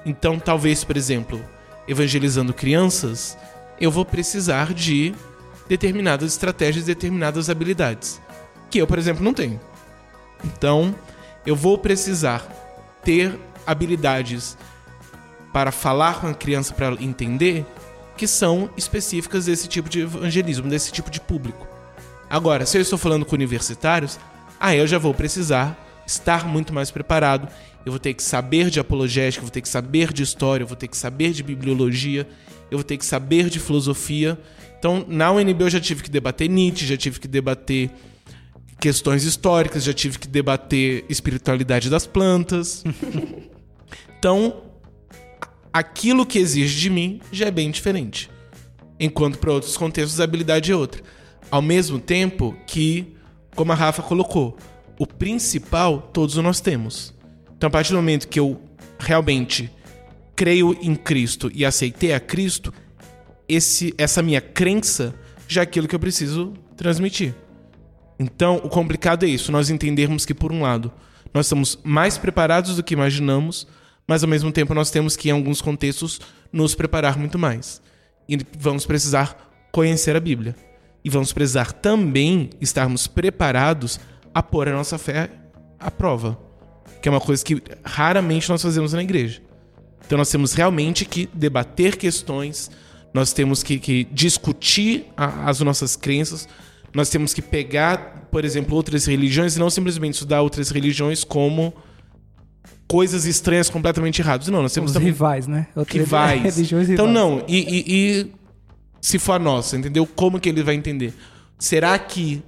Então, talvez, por exemplo, evangelizando crianças, eu vou precisar de determinadas estratégias, determinadas habilidades, que eu, por exemplo, não tenho. Então, eu vou precisar ter habilidades para falar com a criança para entender que são específicas desse tipo de evangelismo, desse tipo de público. Agora, se eu estou falando com universitários, aí eu já vou precisar estar muito mais preparado. Eu vou ter que saber de apologética, eu vou ter que saber de história, eu vou ter que saber de bibliologia, eu vou ter que saber de filosofia. Então, na UNB eu já tive que debater Nietzsche, já tive que debater questões históricas, já tive que debater espiritualidade das plantas. então, aquilo que exige de mim já é bem diferente. Enquanto para outros contextos a habilidade é outra. Ao mesmo tempo que, como a Rafa colocou, o principal todos nós temos. Então, a partir do momento que eu realmente creio em Cristo e aceitei a Cristo, esse, essa minha crença já é aquilo que eu preciso transmitir. Então, o complicado é isso, nós entendermos que, por um lado, nós estamos mais preparados do que imaginamos, mas ao mesmo tempo nós temos que, em alguns contextos, nos preparar muito mais. E vamos precisar conhecer a Bíblia. E vamos precisar também estarmos preparados a pôr a nossa fé à prova. Que é uma coisa que raramente nós fazemos na igreja. Então nós temos realmente que debater questões, nós temos que, que discutir a, as nossas crenças, nós temos que pegar, por exemplo, outras religiões e não simplesmente estudar outras religiões como coisas estranhas completamente erradas. Não, nós temos Os também rivais, né? Rivais. religiões Então rivais. não, e, e- e se for a nossa, entendeu? Como que ele vai entender? Será que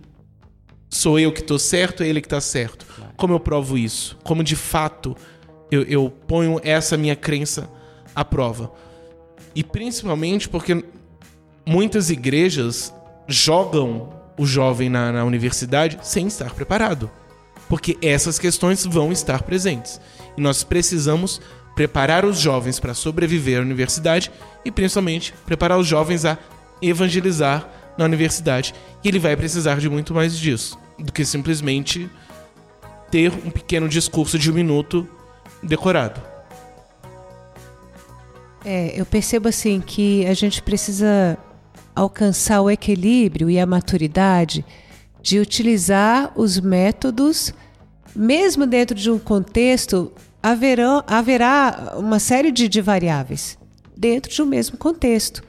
sou eu que tô certo ou ele que tá certo? Como eu provo isso? Como de fato eu, eu ponho essa minha crença à prova? E principalmente porque muitas igrejas jogam o jovem na, na universidade sem estar preparado. Porque essas questões vão estar presentes. E nós precisamos preparar os jovens para sobreviver à universidade e principalmente preparar os jovens a evangelizar na universidade. E ele vai precisar de muito mais disso do que simplesmente ter um pequeno discurso de um minuto decorado. É, eu percebo assim que a gente precisa alcançar o equilíbrio e a maturidade de utilizar os métodos, mesmo dentro de um contexto, haverá, haverá uma série de, de variáveis dentro de um mesmo contexto.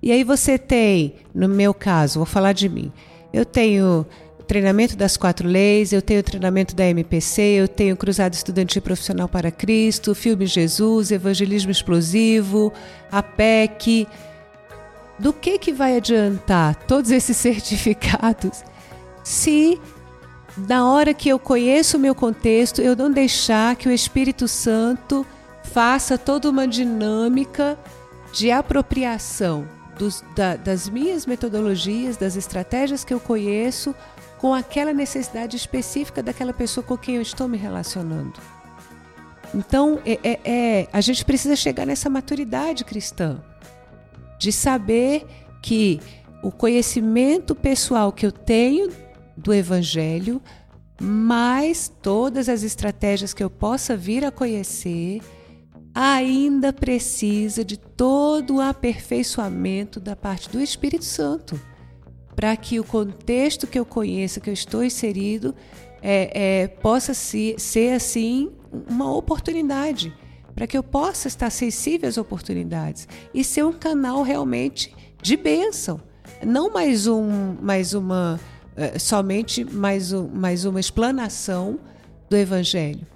E aí você tem, no meu caso, vou falar de mim, eu tenho treinamento das quatro leis, eu tenho treinamento da MPC, eu tenho Cruzado Estudantil Profissional para Cristo, Filme Jesus, Evangelismo Explosivo, a PEC. Do que, que vai adiantar todos esses certificados se na hora que eu conheço o meu contexto, eu não deixar que o Espírito Santo faça toda uma dinâmica de apropriação dos- da- das minhas metodologias, das estratégias que eu conheço, com aquela necessidade específica daquela pessoa com quem eu estou me relacionando. Então, é- é- é- a gente precisa chegar nessa maturidade cristã de saber que o conhecimento pessoal que eu tenho do Evangelho, mais todas as estratégias que eu possa vir a conhecer, ainda precisa de todo o aperfeiçoamento da parte do Espírito Santo, para que o contexto que eu conheço, que eu estou inserido, é, é, possa se- ser assim uma oportunidade, para que eu possa estar sensível às oportunidades e ser um canal realmente de bênção, não mais um, mais uma eh, somente mais, um, mais uma explanação do Evangelho,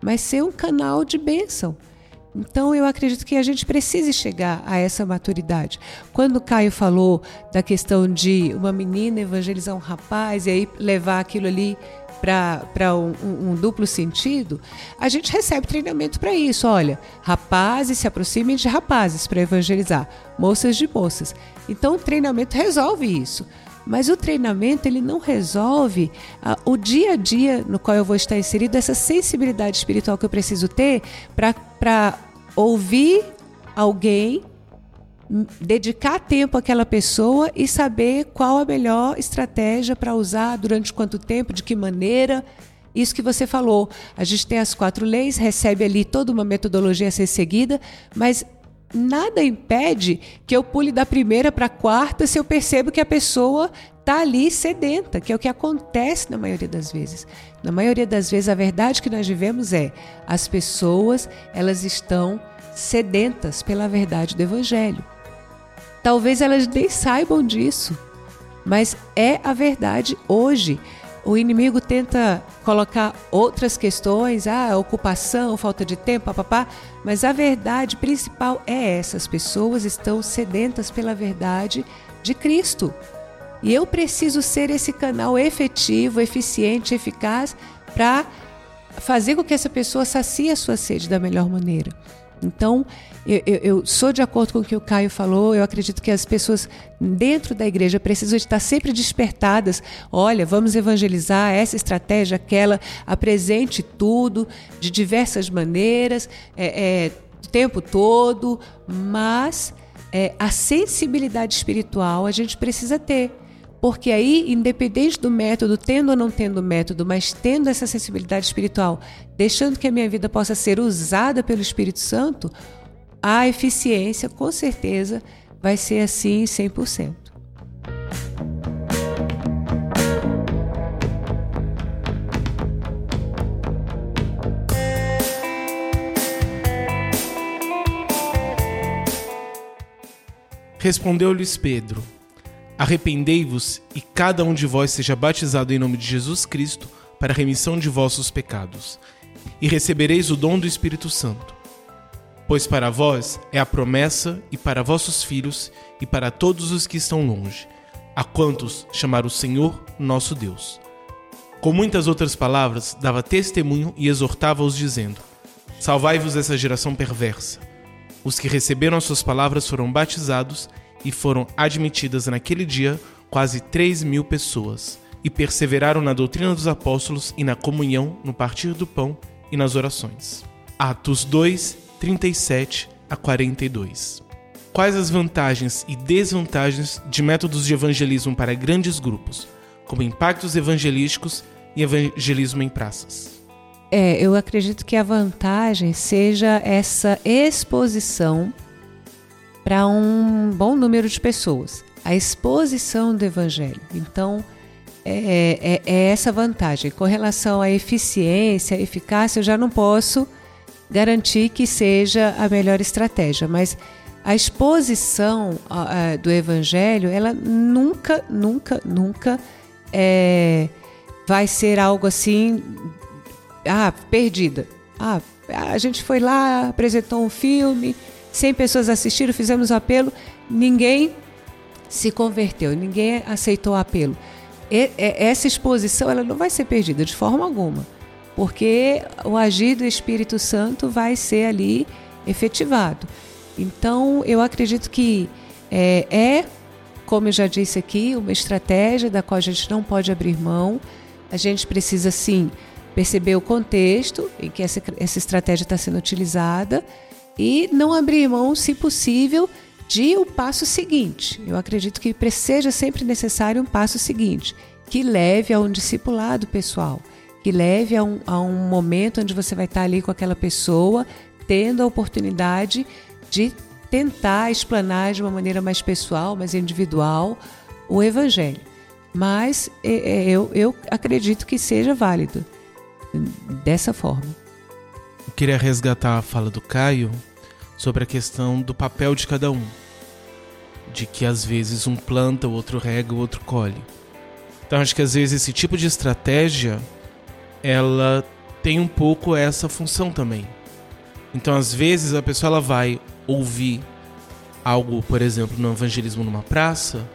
mas ser um canal de bênção. Então eu acredito que a gente precise chegar a essa maturidade. Quando o Caio falou da questão de uma menina evangelizar um rapaz e aí levar aquilo ali para um, um- um duplo sentido, a gente recebe treinamento para isso. Olha, rapazes se aproximem de rapazes para evangelizar, moças de moças. Então o treinamento resolve isso. Mas o treinamento ele não resolve ah, o dia a dia no qual eu vou estar inserido, essa sensibilidade espiritual que eu preciso ter para ouvir alguém, m- dedicar tempo àquela pessoa e saber qual a melhor estratégia para usar, durante quanto tempo, de que maneira. Isso que você falou. A gente tem as quatro leis, recebe ali toda uma metodologia a ser seguida, mas nada impede que eu pule da primeira para a quarta se eu percebo que a pessoa está ali sedenta, que é o que acontece na maioria das vezes. Na maioria das vezes, a verdade que nós vivemos é as pessoas elas estão sedentas pela verdade do Evangelho. Talvez elas nem saibam disso, mas é a verdade hoje. O inimigo tenta colocar outras questões, ah, ocupação, falta de tempo, papapá, mas a verdade principal é essa: as pessoas estão sedentas pela verdade de Cristo. E eu preciso ser esse canal efetivo, eficiente, eficaz para fazer com que essa pessoa sacie a sua sede da melhor maneira. Então, eu, eu, eu, sou de acordo com o que o Caio falou, eu acredito que as pessoas dentro da igreja precisam estar sempre despertadas. Olha, vamos evangelizar essa estratégia, aquela, apresente tudo de diversas maneiras, é, é, o tempo todo, mas é, a sensibilidade espiritual a gente precisa ter. Porque aí, independente do método, tendo ou não tendo método, mas tendo essa sensibilidade espiritual, deixando que a minha vida possa ser usada pelo Espírito Santo, a eficiência, com certeza, vai ser assim 100%. Respondeu-lhes Pedro: Arrependei-vos e cada um de vós seja batizado em nome de Jesus Cristo para a remissão de vossos pecados, e recebereis o dom do Espírito Santo. Pois para vós é a promessa, e para vossos filhos, e para todos os que estão longe, a quantos chamar o Senhor nosso Deus. Com muitas outras palavras, dava testemunho e exortava-os, dizendo: Salvai-vos dessa geração perversa. Os que receberam as suas palavras foram batizados e foram admitidas naquele dia quase 3 mil pessoas, e perseveraram na doutrina dos apóstolos e na comunhão, no partir do pão e nas orações. Atos 2, 37 a 42. Quais as vantagens e desvantagens de métodos de evangelismo para grandes grupos, como impactos evangelísticos e evangelismo em praças? É, eu acredito que a vantagem seja essa exposição para um bom número de pessoas. A exposição do evangelho. Então, é, é, é, essa vantagem. Com relação à eficiência, eficácia, eu já não posso garantir que seja a melhor estratégia, mas a exposição uh, do evangelho, ela nunca, nunca, nunca é, vai ser algo assim, ah, perdida. Ah, a gente foi lá, apresentou um filme, 100 pessoas assistiram, fizemos o apelo, ninguém se converteu, ninguém aceitou o apelo. E, essa exposição ela não vai ser perdida de forma alguma, porque o agir do Espírito Santo vai ser ali efetivado. Então, eu acredito que é, é, como eu já disse aqui, uma estratégia da qual a gente não pode abrir mão. A gente precisa, sim, perceber o contexto em que essa, essa estratégia está sendo utilizada e não abrir mão, se possível, de o um passo seguinte. Eu acredito que seja sempre necessário um passo seguinte, que leve a um discipulado pessoal, leve a um, a um momento onde você vai estar ali com aquela pessoa, tendo a oportunidade de tentar explanar de uma maneira mais pessoal, mais individual, o Evangelho. Mas eu, eu acredito que seja válido dessa forma. Eu queria resgatar a fala do Caio sobre a questão do papel de cada um. De que às vezes um planta, o outro rega, o outro colhe. Então acho que às vezes esse tipo de estratégia ela tem um pouco essa função também. Então às vezes a pessoa ela vai ouvir algo, por exemplo, no evangelismo numa praça,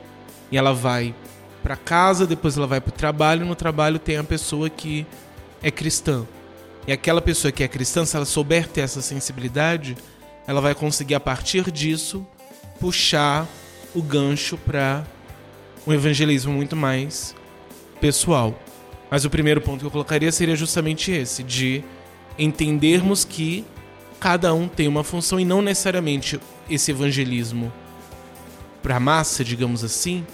e ela vai para casa, depois ela vai para o trabalho, no trabalho tem a pessoa que é cristã. E aquela pessoa que é cristã, se ela souber ter essa sensibilidade, ela vai conseguir a partir disso puxar o gancho para um evangelismo muito mais pessoal. Mas o primeiro ponto que eu colocaria seria justamente esse, de entendermos que cada um tem uma função e não necessariamente esse evangelismo para a massa, digamos assim,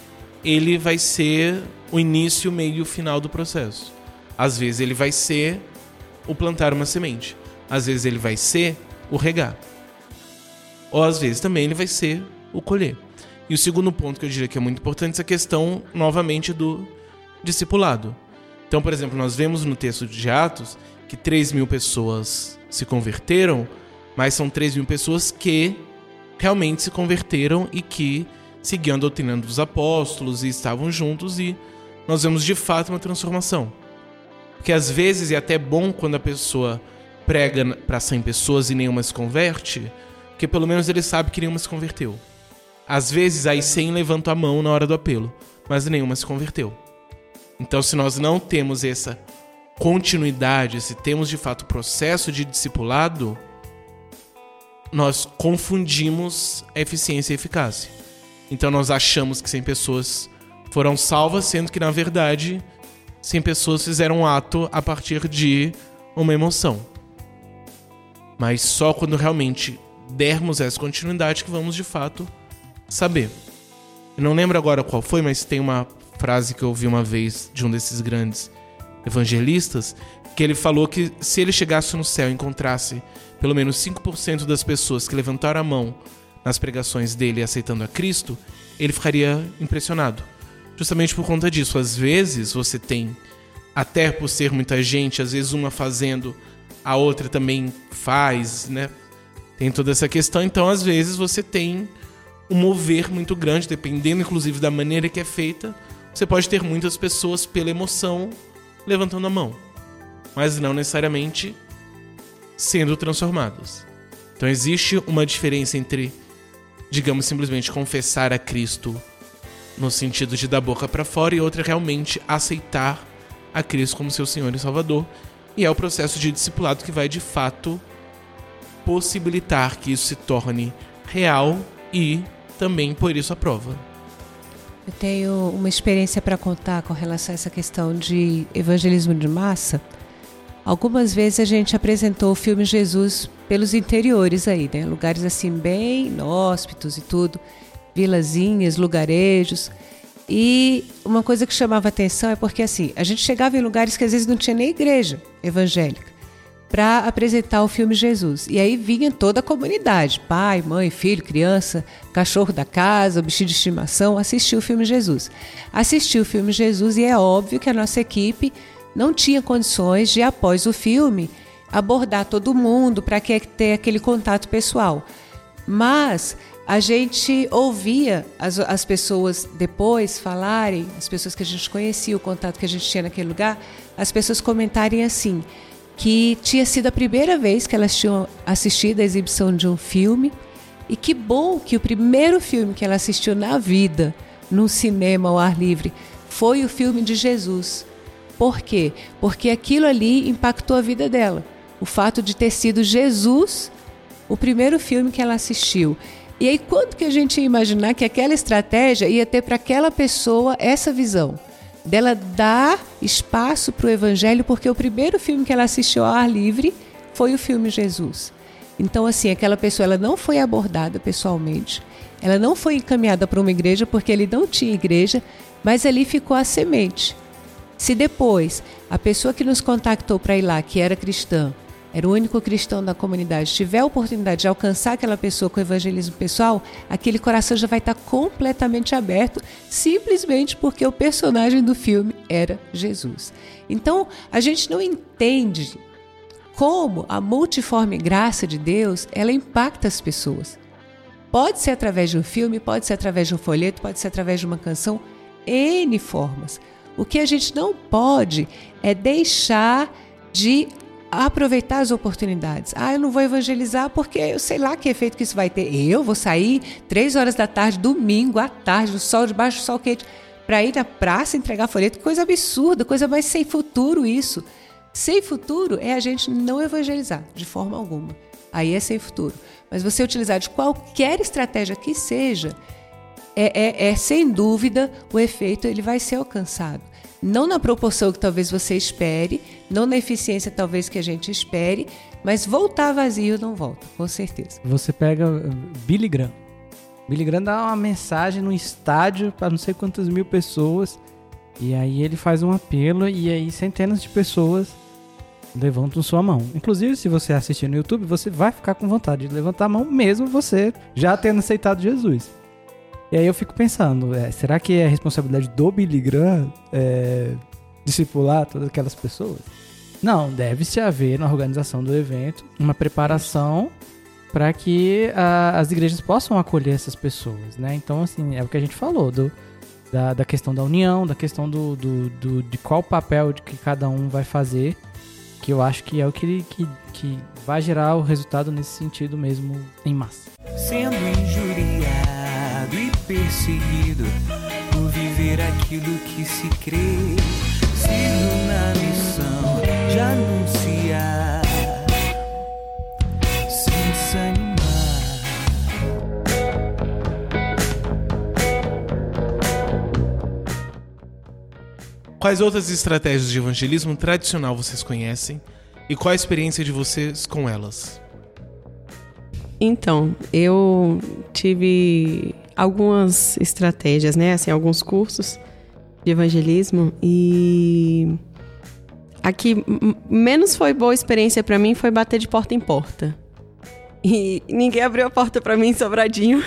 ele vai ser o início, o meio e o final do processo. Às vezes ele vai ser o plantar uma semente, às vezes ele vai ser o regar. ou às vezes também ele vai ser o colher. E o segundo ponto que eu diria que é muito importante é essa questão, novamente, do discipulado. Então, por exemplo, nós vemos no texto de Atos que 3 mil pessoas se converteram, mas são 3 mil pessoas que realmente se converteram e que seguiam a doutrina dos apóstolos e estavam juntos e nós vemos de fato uma transformação. Porque às vezes é até bom quando a pessoa prega para 100 pessoas e nenhuma se converte, porque pelo menos ele sabe que nenhuma se converteu. Às vezes aí 100 levantam a mão na hora do apelo, mas nenhuma se converteu. Então se nós não temos essa continuidade, se temos de fato processo de discipulado, nós confundimos eficiência e eficácia. Então nós achamos que 100 pessoas foram salvas, sendo que na verdade 100 pessoas fizeram um ato a partir de uma emoção. Mas só quando realmente dermos essa continuidade que vamos de fato saber. Eu não lembro agora qual foi, mas tem uma frase que eu ouvi uma vez de um desses grandes evangelistas, que ele falou que se ele chegasse no céu e encontrasse pelo menos 5% das pessoas que levantaram a mão nas pregações dele aceitando a Cristo, ele ficaria impressionado. Justamente por conta disso, às vezes você tem, até por ser muita gente, às vezes uma fazendo, a outra também faz, né? Tem toda essa questão, então às vezes você tem um mover muito grande, dependendo inclusive da maneira que é feita. Você pode ter muitas pessoas pela emoção levantando a mão, mas não necessariamente sendo transformadas. Então existe uma diferença entre, digamos simplesmente confessar a Cristo no sentido de da boca para fora e outra realmente aceitar a Cristo como seu Senhor e Salvador. E é o processo de discipulado que vai de fato possibilitar que isso se torne real e também por isso a prova. Eu tenho uma experiência para contar com relação a essa questão de evangelismo de massa. Algumas vezes a gente apresentou o filme Jesus pelos interiores aí, né? Lugares assim bem inóspitos e tudo, vilazinhas, lugarejos. E uma coisa que chamava atenção é porque assim, a gente chegava em lugares que às vezes não tinha nem igreja evangélica para apresentar o filme Jesus. E aí vinha toda a comunidade, pai, mãe, filho, criança, cachorro da casa, bichinho de estimação, assistir o filme Jesus. Assistiu o filme Jesus e é óbvio que a nossa equipe não tinha condições de, após o filme, abordar todo mundo para ter aquele contato pessoal. Mas a gente ouvia as, as pessoas depois falarem, as pessoas que a gente conhecia, o contato que a gente tinha naquele lugar, as pessoas comentarem assim que tinha sido a primeira vez que elas tinham assistido a exibição de um filme. E que bom que o primeiro filme que ela assistiu na vida, num cinema ao ar livre, foi o filme de Jesus. Por quê? Porque aquilo ali impactou a vida dela. O fato de ter sido Jesus o primeiro filme que ela assistiu. E aí, quando que a gente ia imaginar que aquela estratégia ia ter para aquela pessoa essa visão? Dela dar espaço para o evangelho, porque o primeiro filme que ela assistiu ao ar livre foi o filme Jesus. Então, assim, aquela pessoa ela não foi abordada pessoalmente, ela não foi encaminhada para uma igreja porque ele não tinha igreja, mas ali ficou a semente. Se depois a pessoa que nos contactou para ir lá, que era cristã, era o único cristão da comunidade, tiver a oportunidade de alcançar aquela pessoa com o evangelismo pessoal, aquele coração já vai estar completamente aberto, simplesmente porque o personagem do filme era Jesus. Então, a gente não entende como a multiforme graça de Deus, ela impacta as pessoas. Pode ser através de um filme, pode ser através de um folheto, pode ser através de uma canção, N formas. O que a gente não pode é deixar de aproveitar as oportunidades. Ah, eu não vou evangelizar porque eu sei lá que efeito que isso vai ter. Eu vou sair três horas da tarde, domingo à tarde, no sol, debaixo do sol quente, para ir na praça entregar folheto. Coisa absurda, coisa mais sem futuro isso. Sem futuro é a gente não evangelizar de forma alguma. Aí é sem futuro. Mas você utilizar de qualquer estratégia que seja, é, é, é sem dúvida o efeito ele vai ser alcançado não na proporção que talvez você espere, não na eficiência talvez que a gente espere, mas voltar vazio não volta, com certeza. Você pega uh, Billy Graham. Billy Graham dá uma mensagem no estádio para não sei quantas mil pessoas, e aí ele faz um apelo e aí centenas de pessoas levantam sua mão. Inclusive, se você assistir no YouTube, você vai ficar com vontade de levantar a mão, mesmo você já tendo aceitado Jesus. E aí eu fico pensando, é, será que é responsabilidade do Billy Graham é, discipular todas aquelas pessoas? Não, deve-se haver na organização do evento uma preparação para que a, as igrejas possam acolher essas pessoas, né? Então, assim, é o que a gente falou, do, da, da questão da união, da questão do, do, do, de qual papel de que cada um vai fazer, que eu acho que é o que, que, que vai gerar o resultado nesse sentido mesmo em massa. sendo injuriado perseguido por viver aquilo que se crê. Sigo na missão de anunciar sem desanimar. Quais outras estratégias de evangelismo tradicional vocês conhecem? E qual a experiência de vocês com elas? Então, eu tive algumas estratégias, né? Assim, alguns cursos de evangelismo e a que menos foi boa experiência pra mim foi bater de porta em porta. E ninguém abriu a porta pra mim Sobradinho.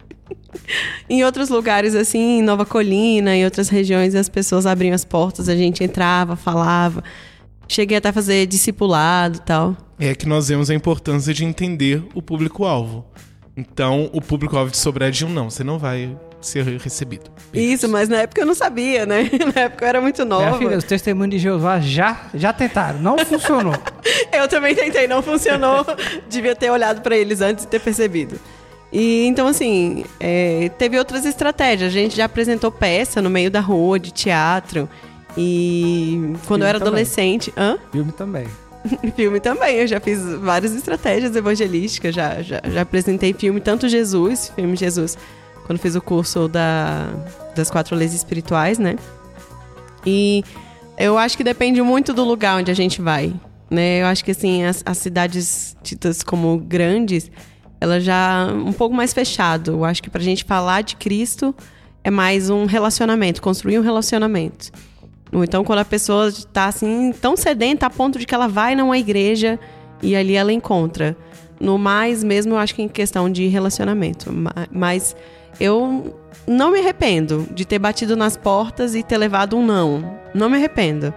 em outros lugares, assim, em Nova Colina, em outras regiões, as pessoas abriam as portas, a gente entrava, falava. Cheguei até a fazer discipulado tal. É que nós vemos a importância de entender o público-alvo. Então, o público-alvo de Sobradinho, não, você não vai ser recebido. Isso, mas na época eu não sabia, né? Na época eu era muito Minha nova. filha, os testemunhos de Jeová já, já tentaram, não funcionou. Eu também tentei, não funcionou. Devia ter olhado pra eles antes de ter percebido. E então, assim, é, teve outras estratégias. A gente já apresentou peça no meio da rua, de teatro. E quando eu era também. adolescente. Hã? Filme também. Filme também, eu já fiz várias estratégias evangelísticas, já, já, já apresentei filme, tanto Jesus, filme Jesus, quando fiz o curso da, das quatro leis espirituais, né? E eu acho que depende muito do lugar onde a gente vai, né? Eu acho que, assim, as, as cidades ditas como grandes, ela já um pouco mais fechado. Eu acho que pra gente falar de Cristo é mais um relacionamento, construir um relacionamento. Ou então quando a pessoa tá assim, tão sedenta a ponto de que ela vai numa igreja e ali ela encontra. No mais mesmo, eu acho que em questão de relacionamento. Ma- Mas eu não me arrependo de ter batido nas portas e ter levado um não. Não me arrependo.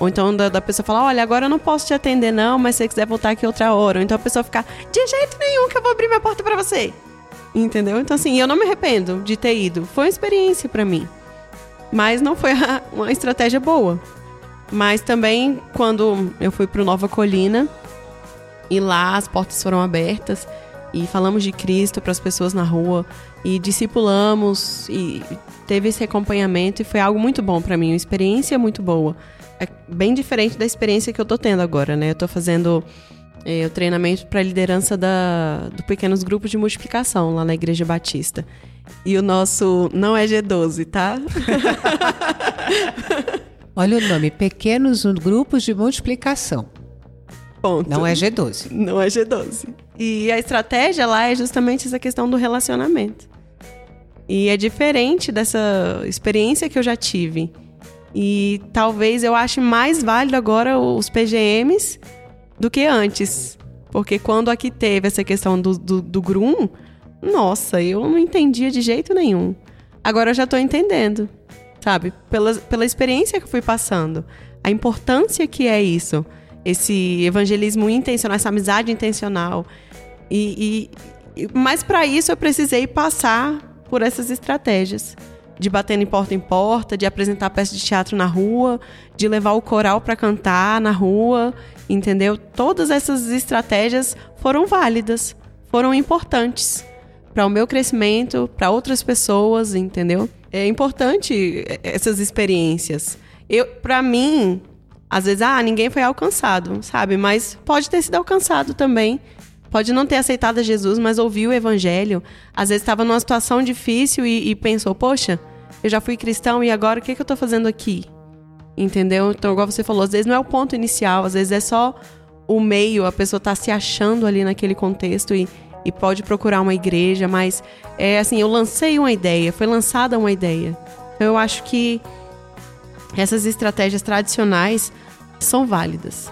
Ou então da, da pessoa falar, olha, agora eu não posso te atender não, mas se você quiser voltar aqui outra hora. Ou então a pessoa ficar, de jeito nenhum que eu vou abrir minha porta pra você. Entendeu? Então assim, eu não me arrependo de ter ido. Foi uma experiência pra mim. Mas não foi uma estratégia boa. Mas também quando eu fui pro Nova Colina e lá as portas foram abertas e falamos de Cristo para as pessoas na rua e discipulamos e teve esse acompanhamento e foi algo muito bom para mim, uma experiência muito boa. É bem diferente da experiência que eu tô tendo agora, né? Eu tô fazendo eh, o treinamento para liderança da, do pequenos grupos de multiplicação lá na Igreja Batista. E o nosso não é G12, tá? Olha o nome, Pequenos Grupos de Multiplicação. Ponto. Não é G12. Não é G12. E a estratégia lá é justamente essa questão do relacionamento. E é diferente dessa experiência que eu já tive. E talvez eu ache mais válido agora os PGMs do que antes. Porque quando aqui teve essa questão do, do, do Grum, nossa, eu não entendia de jeito nenhum. Agora eu já tô entendendo, sabe? Pela, pela experiência que fui passando. A importância que é isso. Esse evangelismo intencional, essa amizade intencional. E, e- mas para isso eu precisei passar por essas estratégias de batendo em porta em porta, de apresentar peça de teatro na rua, de levar o coral para cantar na rua, entendeu? Todas essas estratégias foram válidas, foram importantes para o meu crescimento, para outras pessoas, entendeu? É importante essas experiências. Eu, para mim, às vezes, ah, ninguém foi alcançado, sabe? Mas pode ter sido alcançado também. Pode não ter aceitado Jesus, mas ouviu o evangelho. Às vezes estava numa situação difícil e, e pensou, poxa, eu já fui cristão e agora o que, que eu tô fazendo aqui? Entendeu? Então, igual você falou, às vezes não é o ponto inicial, às vezes é só o meio, a pessoa tá se achando ali naquele contexto e, e pode procurar uma igreja, mas é assim, eu lancei uma ideia, foi lançada uma ideia. Então eu acho que essas estratégias tradicionais são válidas.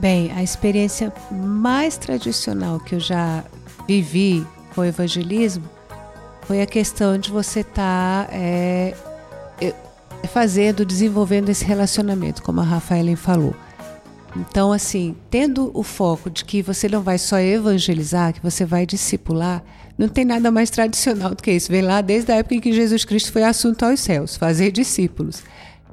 Bem, a experiência mais tradicional que eu já vivi com o evangelismo foi a questão de você estar tá, é, fazendo, desenvolvendo esse relacionamento, como a Rafaela falou. Então, assim, tendo o foco de que você não vai só evangelizar, que você vai discipular, não tem nada mais tradicional do que isso. Vem lá desde a época em que Jesus Cristo foi assunto aos céus, fazer discípulos.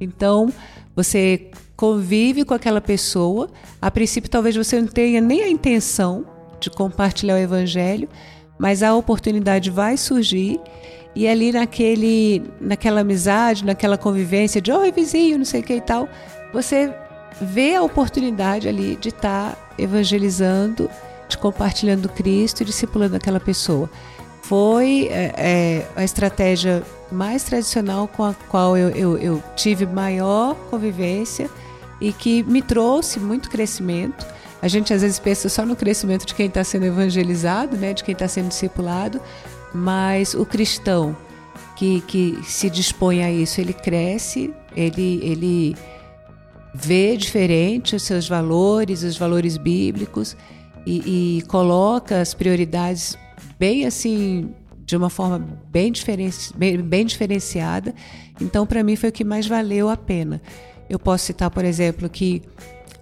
Então, você convive com aquela pessoa. A princípio, talvez você não tenha nem a intenção de compartilhar o evangelho, mas a oportunidade vai surgir e ali naquele, naquela amizade, naquela convivência de oi vizinho, não sei o que e tal, você vê a oportunidade ali de estar tá evangelizando, de compartilhando Cristo e discipulando aquela pessoa. Foi é, é, a estratégia mais tradicional com a qual eu, eu, eu tive maior convivência e que me trouxe muito crescimento. A gente às vezes pensa só no crescimento de quem está sendo evangelizado, né, de quem está sendo discipulado, mas o cristão que, que se dispõe a isso, ele cresce, ele, ele vê diferente os seus valores, os valores bíblicos e, e coloca as prioridades bem assim de uma forma bem, diferenci, bem, bem diferenciada. Então, para mim, foi o que mais valeu a pena. Eu posso citar, por exemplo, que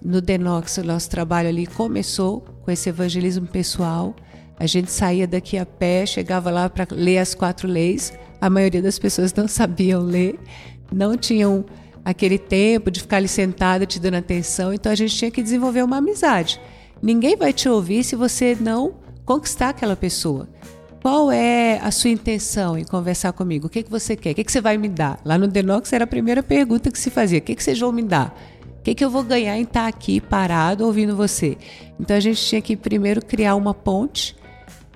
no Denox, o nosso trabalho ali começou com esse evangelismo pessoal. A gente saía daqui a pé, chegava lá para ler as quatro leis. A maioria das pessoas não sabiam ler, não tinham aquele tempo de ficar ali sentada te dando atenção, então a gente tinha que desenvolver uma amizade. Ninguém vai te ouvir se você não conquistar aquela pessoa. Qual é a sua intenção em conversar comigo? O que, que você quer? O que, que você vai me dar? Lá no Denox era a primeira pergunta que se fazia: o que, que vocês vão me dar? O que, que eu vou ganhar em estar aqui parado ouvindo você? Então a gente tinha que primeiro criar uma ponte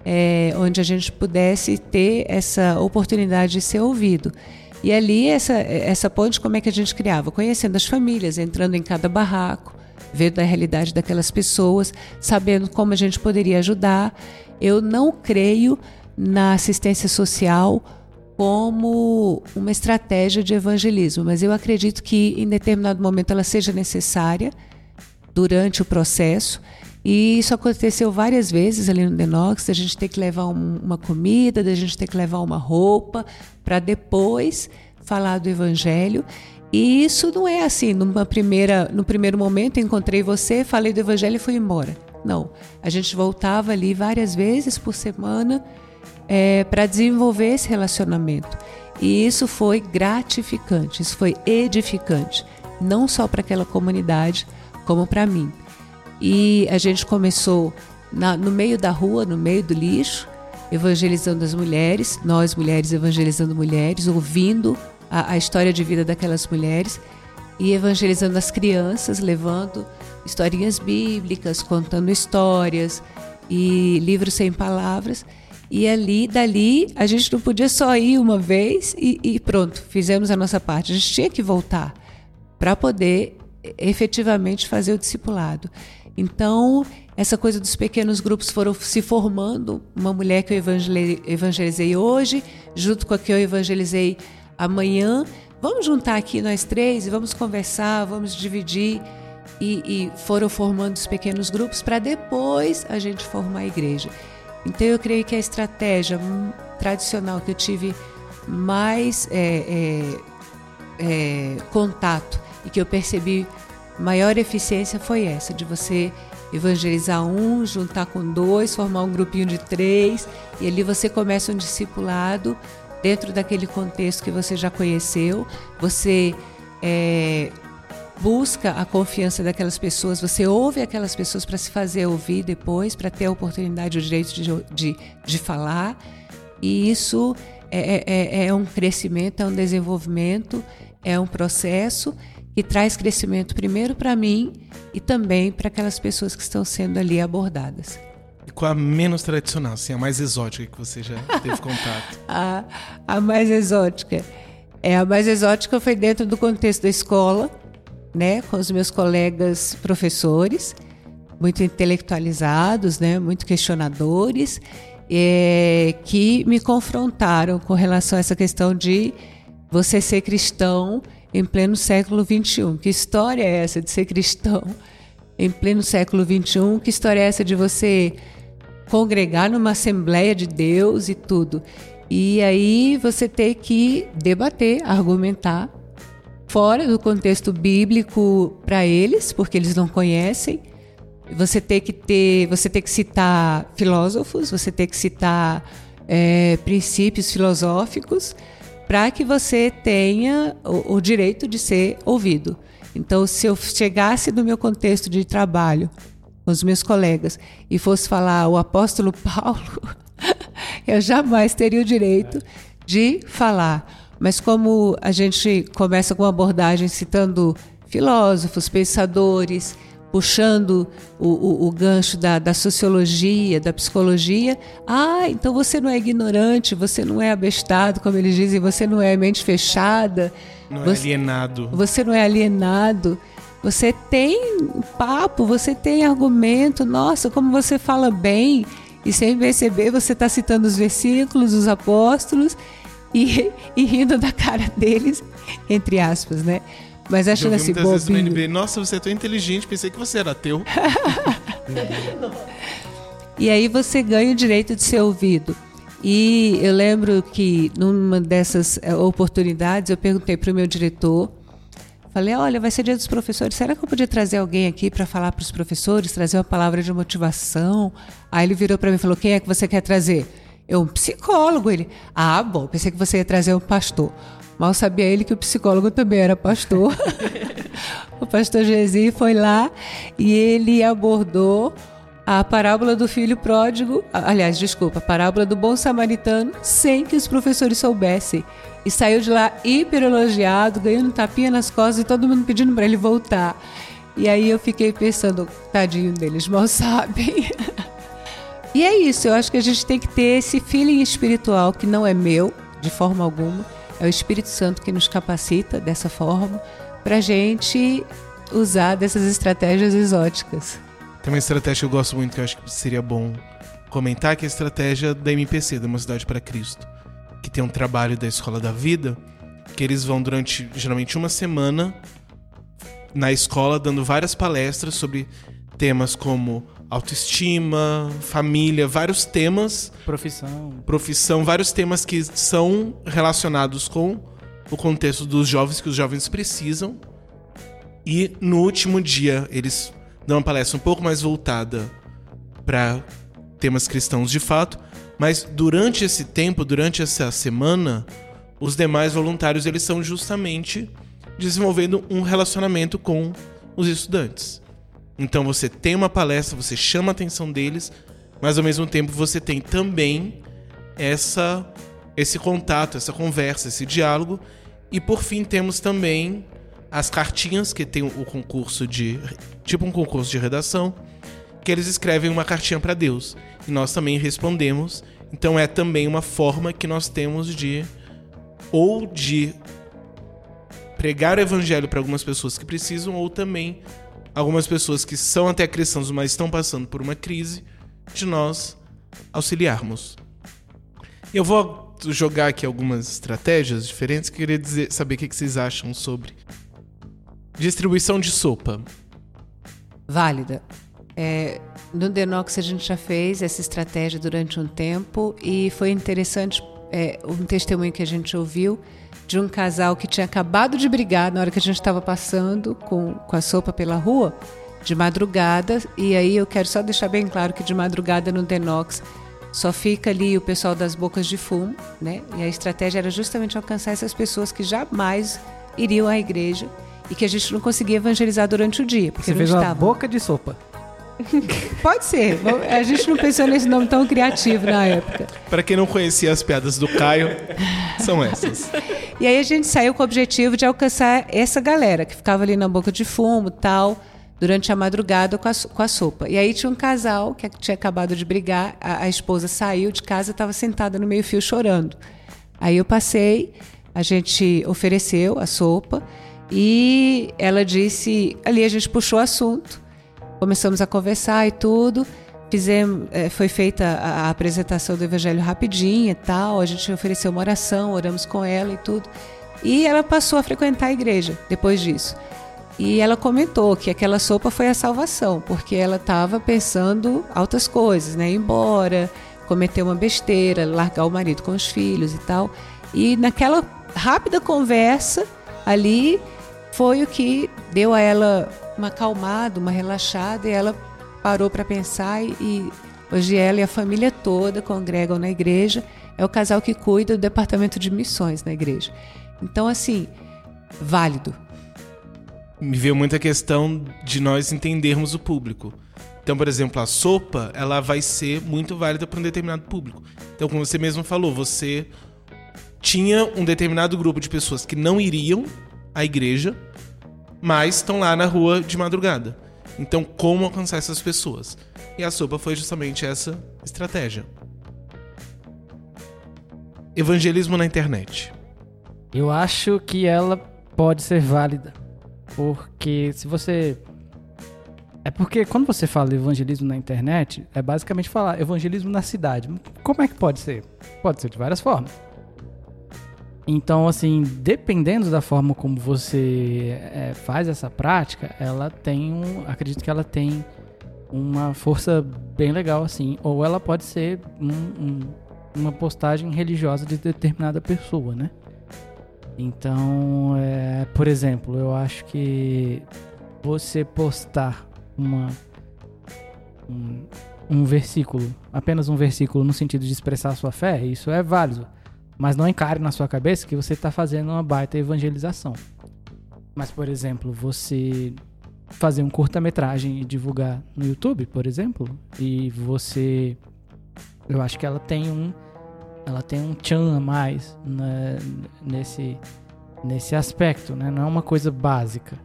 é, onde a gente pudesse ter essa oportunidade de ser ouvido. E ali, essa, essa ponte, como é que a gente criava? Conhecendo as famílias, entrando em cada barraco, vendo a realidade daquelas pessoas, sabendo como a gente poderia ajudar. Eu não creio na assistência social como uma estratégia de evangelismo, mas eu acredito que em determinado momento ela seja necessária durante o processo e isso aconteceu várias vezes ali no Denox, a gente ter que levar um, uma comida, a gente ter que levar uma roupa, para depois falar do Evangelho. E isso não é assim, numa primeira, no primeiro momento encontrei você, falei do Evangelho e fui embora. Não, a gente voltava ali várias vezes por semana é, para desenvolver esse relacionamento. E isso foi gratificante, isso foi edificante, não só para aquela comunidade, como para mim. E a gente começou na, no meio da rua, no meio do lixo, evangelizando as mulheres, nós mulheres evangelizando mulheres, ouvindo a, a história de vida daquelas mulheres e evangelizando as crianças, levando historinhas bíblicas, contando histórias e livros sem palavras. E ali, dali, a gente não podia só ir uma vez e, e pronto, fizemos a nossa parte. A gente tinha que voltar para poder efetivamente fazer o discipulado. Então, essa coisa dos pequenos grupos foram se formando. Uma mulher que eu evangelizei hoje, junto com a que eu evangelizei amanhã. Vamos juntar aqui nós três e vamos conversar, vamos dividir. E, e foram formando os pequenos grupos para depois a gente formar a igreja. Então, eu creio que a estratégia tradicional que eu tive mais é, é, é, contato e que eu percebi maior eficiência foi essa, de você evangelizar um, juntar com dois, formar um grupinho de três, e ali você começa um discipulado dentro daquele contexto que você já conheceu, você é, busca a confiança daquelas pessoas, você ouve aquelas pessoas para se fazer ouvir depois, para ter a oportunidade, o direito de, de, de falar, e isso é, é, é, é um crescimento, é um desenvolvimento, é um processo que traz crescimento primeiro para mim e também para aquelas pessoas que estão sendo ali abordadas. E qual a menos tradicional, assim, a mais exótica que você já teve contato? a, a mais exótica. É, a mais exótica foi dentro do contexto da escola, né, com os meus colegas professores, muito intelectualizados, né, muito questionadores, é, que me confrontaram com relação a essa questão de você ser cristão em pleno século XXI. Que história é essa de ser cristão em pleno século XXI. Que história é essa de você congregar numa Assembleia de Deus e tudo? E aí você ter que debater, argumentar, fora do contexto bíblico para eles, porque eles não conhecem. Você tem que ter, você tem que citar filósofos, você tem que citar é, princípios filosóficos para que você tenha o, o direito de ser ouvido. Então, se eu chegasse no meu contexto de trabalho com os meus colegas e fosse falar o apóstolo Paulo, eu jamais teria o direito de falar. Mas como a gente começa com uma abordagem citando filósofos, pensadores, puxando o, o, o gancho da, da, sociologia, da psicologia. Ah, então você não é ignorante, você não é abestado, como eles dizem, você não é mente fechada. Não você, é alienado. Você não é alienado. Você tem papo, você tem argumento. Nossa, como você fala bem. E sem perceber, você está citando os versículos, os apóstolos e, e rindo da cara deles, entre aspas, né? Mas achando assim, bobinho. NBA, Nossa, você é tão inteligente, pensei que você era ateu. e aí você ganha o direito de ser ouvido. E eu lembro que numa dessas eh, oportunidades eu perguntei para o meu diretor, falei, olha, vai ser dia dos professores, será que eu podia trazer alguém aqui para falar para os professores, trazer uma palavra de motivação? Aí ele virou para mim e falou, quem é que você quer trazer? Eu, um psicólogo. Ele, ah, bom, pensei que você ia trazer um pastor. Mal sabia ele que o psicólogo também era pastor. o pastor Gesi foi lá e ele abordou a parábola do filho pródigo, aliás, desculpa, a parábola do bom samaritano, sem que os professores soubessem. E saiu de lá hiper elogiado, ganhando tapinha nas costas e todo mundo pedindo para ele voltar. E aí eu fiquei pensando, tadinho deles, mal sabem. e é isso, eu acho que a gente tem que ter esse feeling espiritual que não é meu, de forma alguma, é o Espírito Santo que nos capacita dessa forma para a gente usar dessas estratégias exóticas. Tem uma estratégia que eu gosto muito que eu acho que seria bom comentar, que é a estratégia da MPC, da Mocidade para Cristo, que tem um trabalho da Escola da Vida, que eles vão durante geralmente uma semana na escola dando várias palestras sobre temas como autoestima, família, vários temas. Profissão. Profissão, vários temas que são relacionados com o contexto dos jovens, que os jovens precisam. E no último dia, eles dão uma palestra um pouco mais voltada para temas cristãos de fato, mas durante esse tempo, durante essa semana, os demais voluntários eles são justamente desenvolvendo um relacionamento com os estudantes. Então você tem uma palestra, você chama a atenção deles, mas ao mesmo tempo você tem também essa esse contato, essa conversa, esse diálogo. E por fim temos também as cartinhas que tem o concurso de tipo um concurso de redação, que eles escrevem uma cartinha para Deus e nós também respondemos. Então é também uma forma que nós temos de ou de pregar o evangelho para algumas pessoas que precisam ou também algumas pessoas que são até cristãos, mas estão passando por uma crise, de nós auxiliarmos. Eu vou jogar aqui algumas estratégias diferentes que eu queria dizer, saber o que vocês acham sobre distribuição de sopa. Válida. É, no Denox a gente já fez essa estratégia durante um tempo e foi interessante é, um testemunho que a gente ouviu de um casal que tinha acabado de brigar na hora que a gente estava passando com, com a sopa pela rua, de madrugada. E aí eu quero só deixar bem claro que de madrugada no Denox só fica ali o pessoal das bocas de fumo, né? E a estratégia era justamente alcançar essas pessoas que jamais iriam à igreja e que a gente não conseguia evangelizar durante o dia. Porque Você fez uma boca de sopa. Pode ser. A gente não pensou nesse nome tão criativo na época. Para quem não conhecia as piadas do Caio, são essas. E aí a gente saiu com o objetivo de alcançar essa galera que ficava ali na boca de fumo tal, durante a madrugada com a, com a sopa. E aí tinha um casal que tinha acabado de brigar, a, a esposa saiu de casa e estava sentada no meio-fio chorando. Aí eu passei, a gente ofereceu a sopa e ela disse, ali a gente puxou o assunto, começamos a conversar e tudo. Fizemos, é, foi feita a, apresentação do Evangelho rapidinho e tal. A gente ofereceu uma oração, oramos com ela e tudo. E ela passou a frequentar a igreja depois disso. E ela comentou que aquela sopa foi a salvação, porque ela estava pensando altas coisas, né? Ir embora, cometer uma besteira, largar o marido com os filhos e tal. E naquela rápida conversa ali foi o que deu a ela uma acalmada, uma relaxada, e ela parou para pensar e, hoje ela e a família toda congregam na igreja. É o casal que cuida do departamento de missões na igreja. Então, assim, válido. Me veio muita questão de nós entendermos o público. Então, por exemplo, a sopa, ela vai ser muito válida para um determinado público. Então, como você mesmo falou, você tinha um determinado grupo de pessoas que não iriam à igreja, mas estão lá na rua de madrugada. Então, como alcançar essas pessoas? E a sopa foi justamente essa estratégia. Evangelismo na internet. Eu acho que ela pode ser válida. Porque se você. É porque quando você fala evangelismo na internet, é basicamente falar evangelismo na cidade. Como é que pode ser? Pode ser de várias formas. Então, assim, dependendo da forma como você é, faz essa prática, ela tem um. Acredito que ela tem uma força bem legal, assim. Ou ela pode ser um, um, uma postagem religiosa de determinada pessoa, né? Então, é, por exemplo, eu acho que você postar uma um, um versículo, apenas um versículo no sentido de expressar sua fé, isso é válido. Mas não encare na sua cabeça que você está fazendo uma baita evangelização. Mas, por exemplo, você fazer um curta-metragem e divulgar no YouTube, por exemplo, e você. Eu acho que ela tem um ela tem um tchan a mais né, nesse, nesse aspecto, né? Não é uma coisa básica.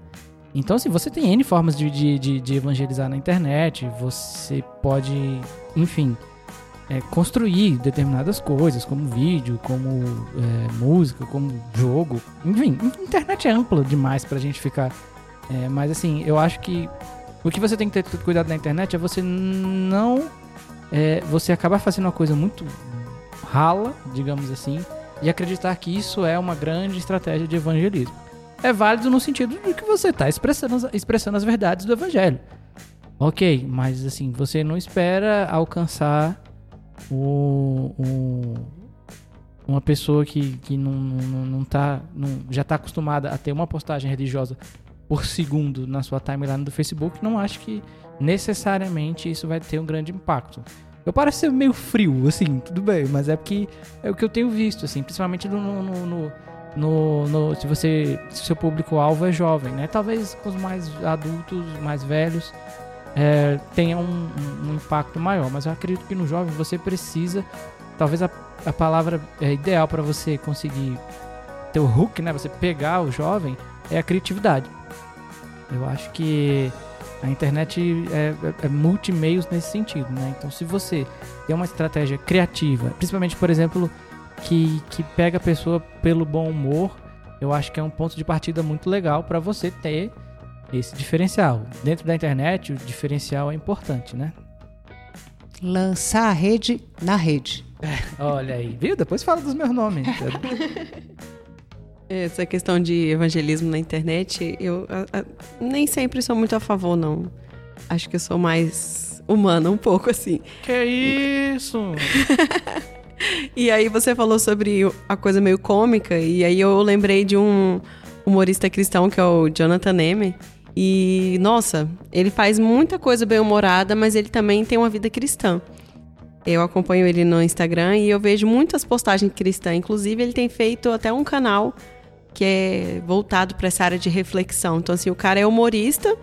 Então, assim, você tem N formas de, de, de, de evangelizar na internet, você pode, enfim, é, construir determinadas coisas, como vídeo, como é, música, como jogo. Enfim, a internet é ampla demais pra gente ficar. É, mas, assim, eu acho que o que você tem que ter cuidado na internet é você não. É, você acabar fazendo uma coisa muito rala, digamos assim, e acreditar que isso é uma grande estratégia de evangelismo. É válido no sentido de que você está expressando, expressando as verdades do evangelho. Ok, mas assim, você não espera alcançar uma pessoa que, que não, não, não tá, não, já está acostumada a ter uma postagem religiosa por segundo na sua timeline do Facebook, não acho que necessariamente isso vai ter um grande impacto. Eu pareço ser meio frio, assim, tudo bem, mas é porque é o que eu tenho visto, assim, principalmente no, no, no, no, no se você, se seu público-alvo é jovem, né? Talvez com os mais adultos, mais velhos, é, tenha um, um, impacto maior, mas eu acredito que no jovem você precisa, talvez a, a palavra é ideal para você conseguir ter o hook, né? Você pegar o jovem é a criatividade. Eu acho que a internet é, é, é multimeios nesse sentido, né? Então, se você tem uma estratégia criativa, principalmente, por exemplo, que, que pega a pessoa pelo bom humor, eu acho que é um ponto de partida muito legal para você ter esse diferencial. Dentro da internet, o diferencial é importante, né? Lançar a rede na rede. É, olha aí, viu? Depois fala dos meus nomes. Essa questão de evangelismo na internet, eu a, a, nem sempre sou muito a favor, não. Acho que eu sou mais humana, um pouco assim. Que isso? e aí você falou sobre a coisa meio cômica, e aí eu lembrei de um humorista cristão que é o Jonathan Neme. E, nossa, ele faz muita coisa bem-humorada, mas ele também tem uma vida cristã. Eu acompanho ele no Instagram e eu vejo muitas postagens cristãs. Inclusive, ele tem feito até um canal que é voltado para essa área de reflexão. Então, assim, o cara é humorista,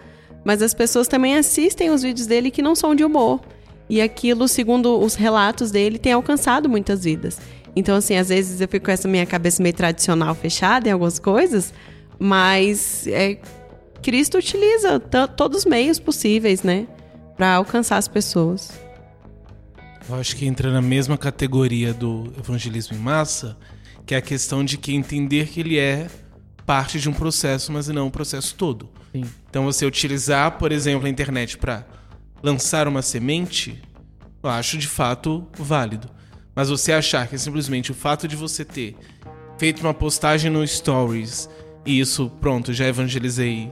mas as pessoas também assistem os vídeos dele que não são de humor. E aquilo, segundo os relatos dele, tem alcançado muitas vidas. Então, assim, às vezes eu fico com essa minha cabeça meio tradicional fechada em algumas coisas, mas é, Cristo utiliza todos os meios possíveis, né, para alcançar as pessoas. Eu acho que entra na mesma categoria do evangelismo em massa, que é a questão de que entender que ele é parte de um processo, mas não o processo todo. Sim. Então você utilizar, por exemplo, a internet para lançar uma semente, eu acho de fato válido. Mas você achar que é simplesmente o fato de você ter feito uma postagem no Stories e isso, pronto, já evangelizei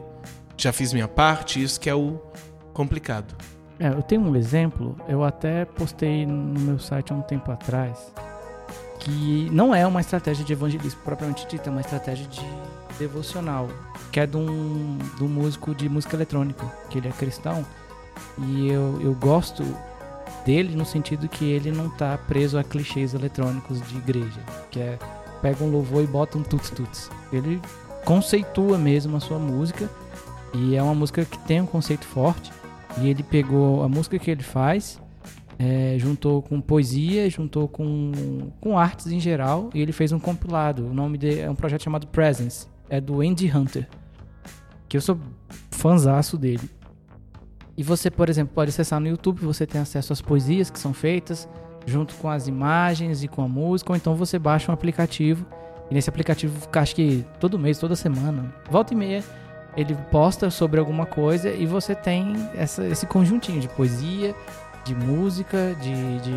já fiz minha parte, isso que é o complicado. É, eu tenho um exemplo, eu até postei no meu site há um tempo atrás, que não é uma estratégia de evangelismo propriamente dita, é uma estratégia de devocional, que é de um, de um músico de música eletrônica, que ele é cristão, e eu, eu gosto dele no sentido que ele não tá preso a clichês eletrônicos de igreja, que é pega um louvor e bota um tuts-tuts. Ele conceitua mesmo a sua música, e é uma música que tem um conceito forte, e ele pegou a música que ele faz, é, juntou com poesia, juntou com, com artes em geral, e ele fez um compilado. O nome dele é um projeto chamado Presence. É do Andy Hunter. Que eu sou fanzaço dele. E você, por exemplo, pode acessar no YouTube, você tem acesso às poesias que são feitas, junto com as imagens e com a música, ou então você baixa um aplicativo. E nesse aplicativo, acho que todo mês, toda semana, volta e meia, ele posta sobre alguma coisa e você tem essa, esse conjuntinho de poesia, de música, de, de,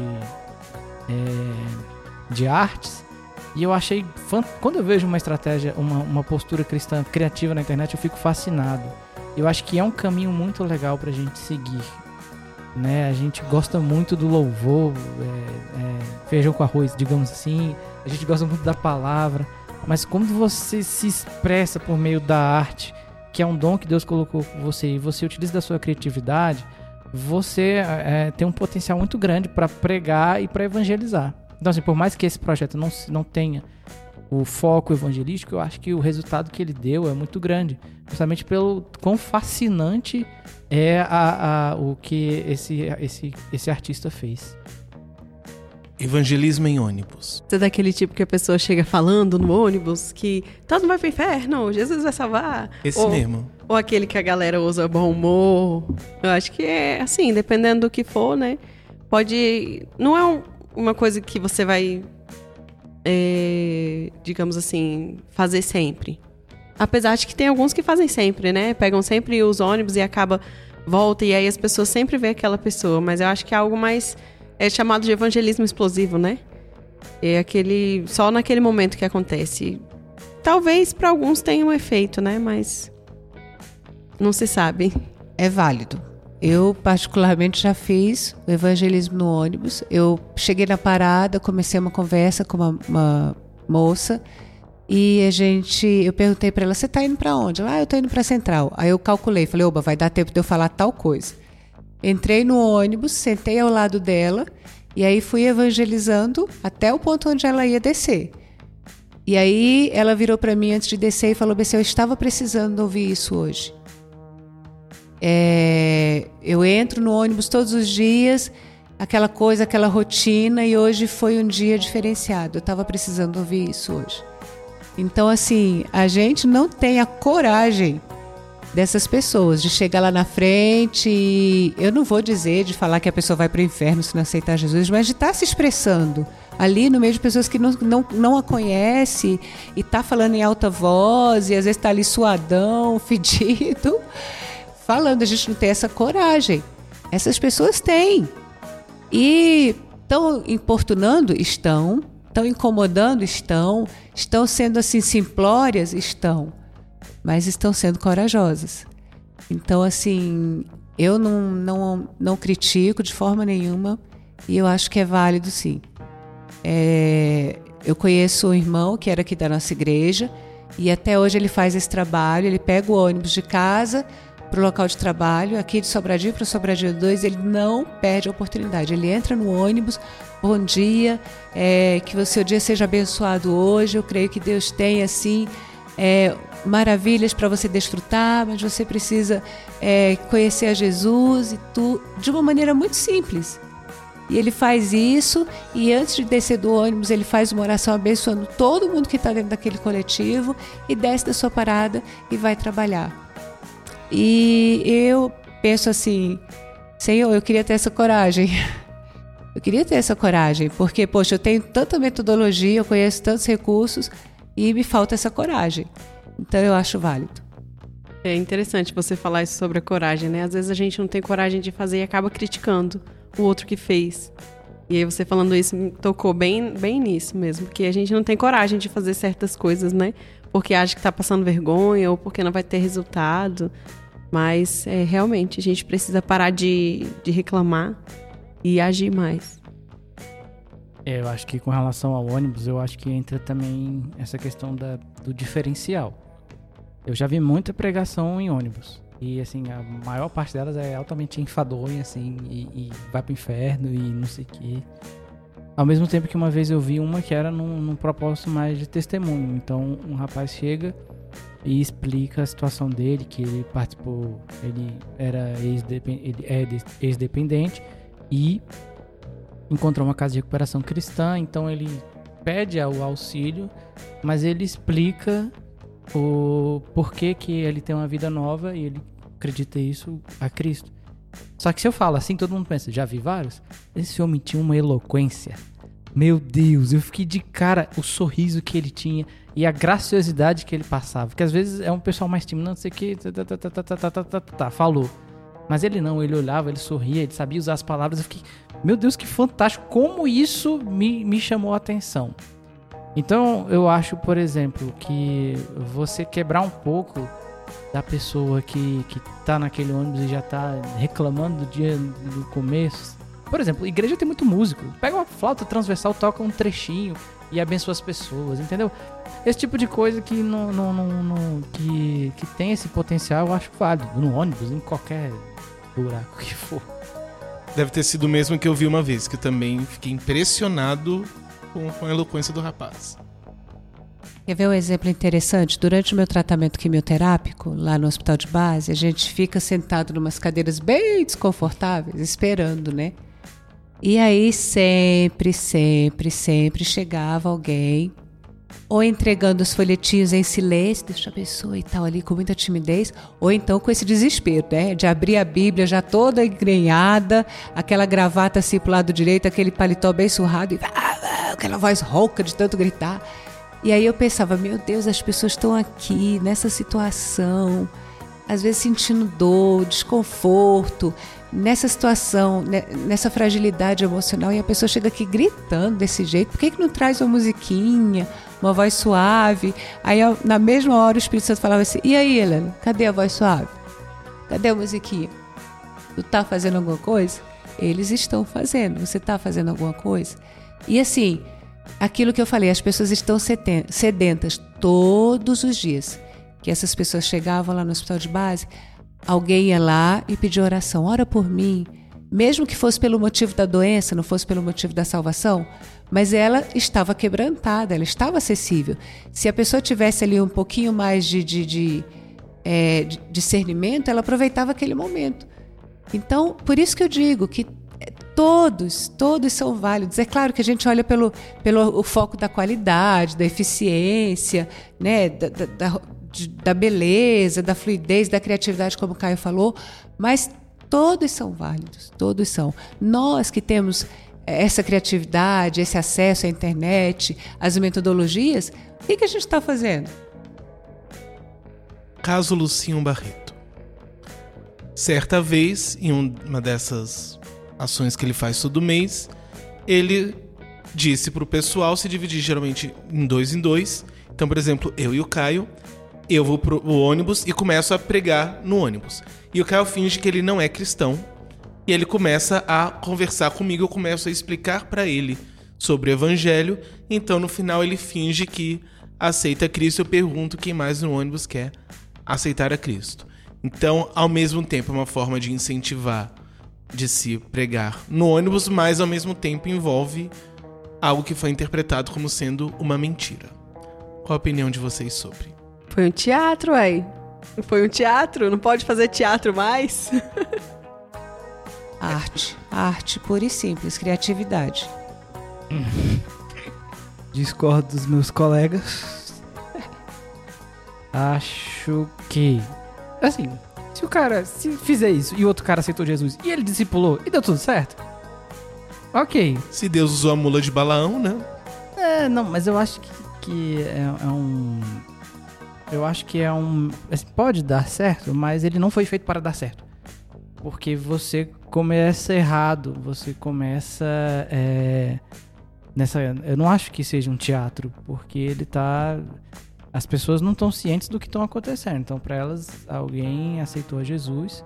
é, de artes. E eu achei. Quando eu vejo uma estratégia, uma, uma postura cristã criativa na internet, eu fico fascinado. Eu acho que é um caminho muito legal pra gente seguir. Né? A gente gosta muito do louvor, é, é, feijão com arroz, digamos assim. A gente gosta muito da palavra. Mas quando você se expressa por meio da arte, que é um dom que Deus colocou você e você utiliza da sua criatividade, você é, tem um potencial muito grande para pregar e para evangelizar. Então, assim, por mais que esse projeto não, não tenha o foco evangelístico, eu acho que o resultado que ele deu é muito grande. Justamente pelo quão fascinante é a, a- o que esse, esse, esse artista fez. Evangelismo em ônibus. Você é daquele tipo que a pessoa chega falando no ônibus que todo mundo vai pro inferno, Jesus vai salvar. Esse ou, mesmo. Ou aquele que a galera usa bom humor. Eu acho que é assim, dependendo do que for, né? Pode. Não é um- uma coisa que você vai. é, digamos assim, fazer sempre. Apesar de que tem alguns que fazem sempre, né? Pegam sempre os ônibus e acaba. Volta e aí as pessoas sempre vê aquela pessoa. Mas eu acho que é algo mais. É chamado de evangelismo explosivo, né? É aquele. Só naquele momento que acontece. Talvez para alguns tenha um efeito, né? Mas. Não se sabe. É válido. Eu, particularmente, já fiz o evangelismo no ônibus. Eu cheguei na parada, comecei uma conversa com uma, uma moça e a gente, eu perguntei para ela: "Você tá indo para onde?" Ela: "Ah, eu tô indo para Central". Aí eu calculei, falei: "Oba, vai dar tempo de eu falar tal coisa". Entrei no ônibus, sentei ao lado dela e aí fui evangelizando até o ponto onde ela ia descer. E aí ela virou para mim antes de descer e falou: "BC, eu estava precisando ouvir isso hoje". É, eu entro no ônibus todos os dias, aquela coisa, aquela rotina, e hoje foi um dia diferenciado. Eu estava precisando ouvir isso hoje. Então, assim, a gente não tem a coragem dessas pessoas de chegar lá na frente e eu não vou dizer de falar que a pessoa vai para o inferno se não aceitar Jesus, mas de estar se expressando ali no meio de pessoas que não, não, não a conhece e tá falando em alta voz e às vezes está ali suadão, fedido falando, a gente não tem essa coragem. Essas pessoas têm. E estão importunando? Estão. Estão incomodando? Estão. Estão sendo assim simplórias? Estão. Mas estão sendo corajosas. Então, assim, eu não, não, não critico de forma nenhuma e eu acho que é válido sim. É, eu conheço um irmão que era aqui da nossa igreja e até hoje ele faz esse trabalho. Ele pega o ônibus de casa para o local de trabalho, aqui de Sobradinho para Sobradinho 2, ele não perde a oportunidade. Ele entra no ônibus, bom dia, é, que o seu dia seja abençoado hoje. Eu creio que Deus tem assim é, maravilhas para você desfrutar, mas você precisa é, conhecer a Jesus e tu, de uma maneira muito simples. E ele faz isso e antes de descer do ônibus ele faz uma oração abençoando todo mundo que está dentro daquele coletivo e desce da sua parada e vai trabalhar. E eu penso assim, Senhor, eu queria ter essa coragem. Eu queria ter essa coragem, porque, poxa, eu tenho tanta metodologia, eu conheço tantos recursos e me falta essa coragem. Então eu acho válido. É interessante você falar isso sobre a coragem, né? Às vezes a gente não tem coragem de fazer e acaba criticando o outro que fez. E aí você falando isso me tocou bem, bem nisso mesmo, porque a gente não tem coragem de fazer certas coisas, né? Porque acha que tá passando vergonha ou porque não vai ter resultado. Mas é, realmente a gente precisa parar de, de reclamar e agir mais. É, eu acho que com relação ao ônibus, eu acho que entra também essa questão da, do diferencial. Eu já vi muita pregação em ônibus. E assim, a maior parte delas é altamente enfadonha, assim, e, e vai pro inferno e não sei o quê. Ao mesmo tempo que uma vez eu vi uma que era num, num propósito mais de testemunho. Então um rapaz chega e explica a situação dele, que ele participou, ele era ex-depen- ele é de- ex-dependente e encontrou uma casa de recuperação cristã, então ele pede o auxílio, mas ele explica o porquê que ele tem uma vida nova e ele acredita isso a Cristo. Só que se eu falo assim, todo mundo pensa, já vi vários? Esse homem tinha uma eloquência. Meu Deus, eu fiquei de cara o sorriso que ele tinha e a graciosidade que ele passava. Que às vezes é um pessoal mais tímido, não sei o que, tá, tá, tá, tá, falou. Mas ele não, ele olhava, ele sorria, ele sabia usar as palavras. Eu fiquei, meu Deus, que fantástico! Como isso me, me chamou a atenção. Então, eu acho, por exemplo, que você quebrar um pouco da pessoa que, que tá naquele ônibus e já tá reclamando do dia do começo. Por exemplo, igreja tem muito músico. Pega uma flauta transversal, toca um trechinho e abençoa as pessoas, entendeu? Esse tipo de coisa que, não, não, não, não- que, que tem esse potencial, eu acho válido. No ônibus, em qualquer buraco que for. Deve ter sido o mesmo que eu vi uma vez, que eu também fiquei impressionado com, com a eloquência do rapaz. Quer ver um exemplo interessante? Durante o meu tratamento quimioterápico, lá no hospital de base, a gente fica sentado em umas cadeiras bem desconfortáveis, esperando, né? E aí sempre, sempre, sempre chegava alguém, ou entregando os folhetinhos em silêncio, deixa a pessoa e tal ali com muita timidez, ou então com esse desespero, né? De abrir a Bíblia já toda engrenhada, aquela gravata assim pro lado direito, aquele paletó bem surrado e aquela voz rouca de tanto gritar. E aí eu pensava, meu Deus, as pessoas estão aqui nessa situação, às vezes sentindo dor, desconforto, nessa situação, né, nessa fragilidade emocional, e a pessoa chega aqui gritando desse jeito. Por que, que não traz uma musiquinha, uma voz suave? Aí na mesma hora o Espírito Santo falava assim: e aí, Helena, cadê a voz suave? Cadê a musiquinha? Tu tá fazendo alguma coisa? Eles estão fazendo. Você tá fazendo alguma coisa? E assim, aquilo que eu falei, as pessoas estão sedentas todos os dias. Que essas pessoas chegavam lá no hospital de base, alguém ia lá e pedia oração, ora por mim, mesmo que fosse pelo motivo da doença, não fosse pelo motivo da salvação, mas ela estava quebrantada, ela estava acessível. Se a pessoa tivesse ali um pouquinho mais de, de, de, é, de discernimento, ela aproveitava aquele momento. Então, por isso que eu digo que é, todos, todos são válidos. É claro que a gente olha pelo, pelo o foco da qualidade, da eficiência, né, da, da, da, de- da beleza, da fluidez, da criatividade, como o Caio falou, mas todos são válidos, todos são. Nós que temos essa criatividade, esse acesso à internet, às metodologias, o que, que a gente está fazendo? Caso Lucinho Barreto. Certa vez, em um- uma dessas ações que ele faz todo mês, ele disse pro pessoal se dividir geralmente em dois em dois. Então, por exemplo, eu e o Caio, eu vou pro ônibus e começo a pregar no ônibus. E o Caio finge que ele não é cristão. E ele começa a conversar comigo, eu começo a explicar pra ele sobre o evangelho. Então, no final, ele finge que aceita Cristo. Eu pergunto quem mais no ônibus quer aceitar a Cristo. Então, ao mesmo tempo, é uma forma de incentivar, de se pregar no ônibus, mas ao mesmo tempo envolve algo que foi interpretado como sendo uma mentira. Qual a opinião de vocês sobre? Foi um teatro, aí. Foi um teatro? Não pode fazer teatro mais? Arte, arte pura e simples, criatividade. Discordo dos meus colegas. Acho que. Assim, se o cara se fizer isso e o outro cara aceitou Jesus e ele discipulou e deu tudo certo. Ok. Se Deus usou a mula de Balaão, né? É, não, mas eu acho que, que é, é um. Eu acho que é um. Pode dar certo, mas ele não foi feito para dar certo. Porque você começa errado, você começa. é, nessa. Eu não acho que seja um teatro, porque ele tá as pessoas não estão cientes do que estão acontecendo. Então, para elas, alguém aceitou Jesus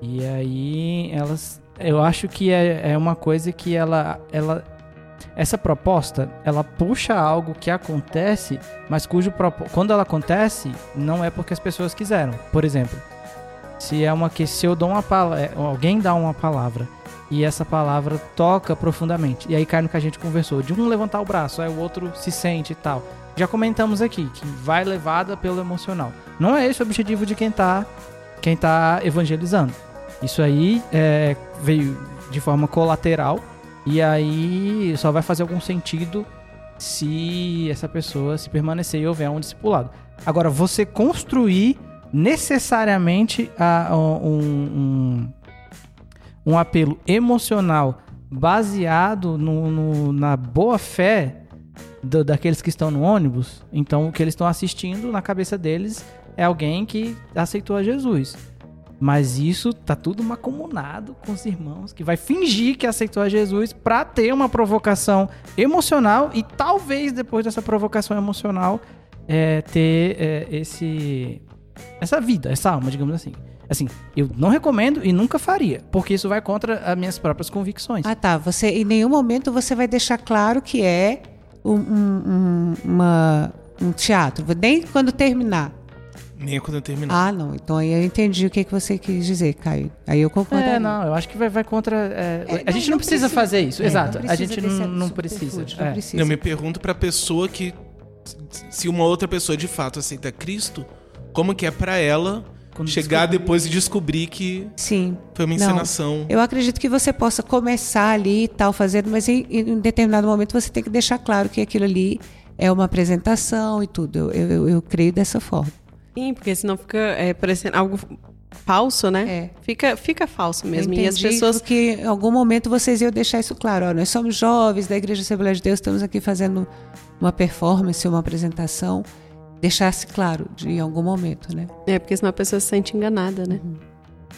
e aí elas, eu acho que é, é uma coisa que ela, ela, essa proposta, ela puxa algo que acontece, mas cujo quando ela acontece, não é porque as pessoas quiseram. Por exemplo, se é uma que se eu dou uma palavra, alguém dá uma palavra e essa palavra toca profundamente. E aí cai no que a gente conversou, de um levantar o braço, aí o outro se sente e tal. Já comentamos aqui que vai levada pelo emocional. Não é esse o objetivo de quem tá quem tá evangelizando. Isso aí é, veio de forma colateral e aí só vai fazer algum sentido se essa pessoa se permanecer e houver um discipulado. Agora, você construir necessariamente a- um, um, um apelo emocional baseado no, no- na boa fé do- daqueles que estão no ônibus, então o que eles estão assistindo na cabeça deles é alguém que aceitou a Jesus. Mas isso tá tudo macomunado com os irmãos que vai fingir que aceitou a Jesus pra ter uma provocação emocional e talvez depois dessa provocação emocional é, ter é, esse essa vida, essa alma, digamos assim. Assim, eu não recomendo e nunca faria, porque isso vai contra as minhas próprias convicções. Ah, tá. Você, em nenhum momento você vai deixar claro que é um, um- um- uma- um teatro. Nem quando terminar. Nem quando eu terminar. Ah, não. Então aí eu entendi o que, que você quis dizer, Caio. Aí eu concordo. É, não, eu acho que vai, vai contra. é, É, a gente não, precisa, fazer isso, É, exato. não a precisa gente não, não precisa. Não é. precisa. Eu me pergunto pra pessoa que. Se uma outra pessoa de fato aceita Cristo, como que é pra ela Quando chegar descobrir- depois e descobrir que Sim. foi uma Não. encenação? Eu acredito que você possa começar ali e tal, fazendo, mas em, em um determinado momento você tem que deixar claro que aquilo ali é uma apresentação e tudo. Eu, eu- eu creio dessa forma. Sim, porque senão fica é, parecendo algo falso, né? É. Fica, fica falso mesmo. Eu E as entendi pessoas. que em algum momento vocês iam deixar isso claro. Ó, nós somos jovens da Igreja Assembleia de Deus, estamos aqui fazendo uma performance, uma apresentação. Deixasse claro de, em algum momento, né? É, porque senão a pessoa se sente enganada, né?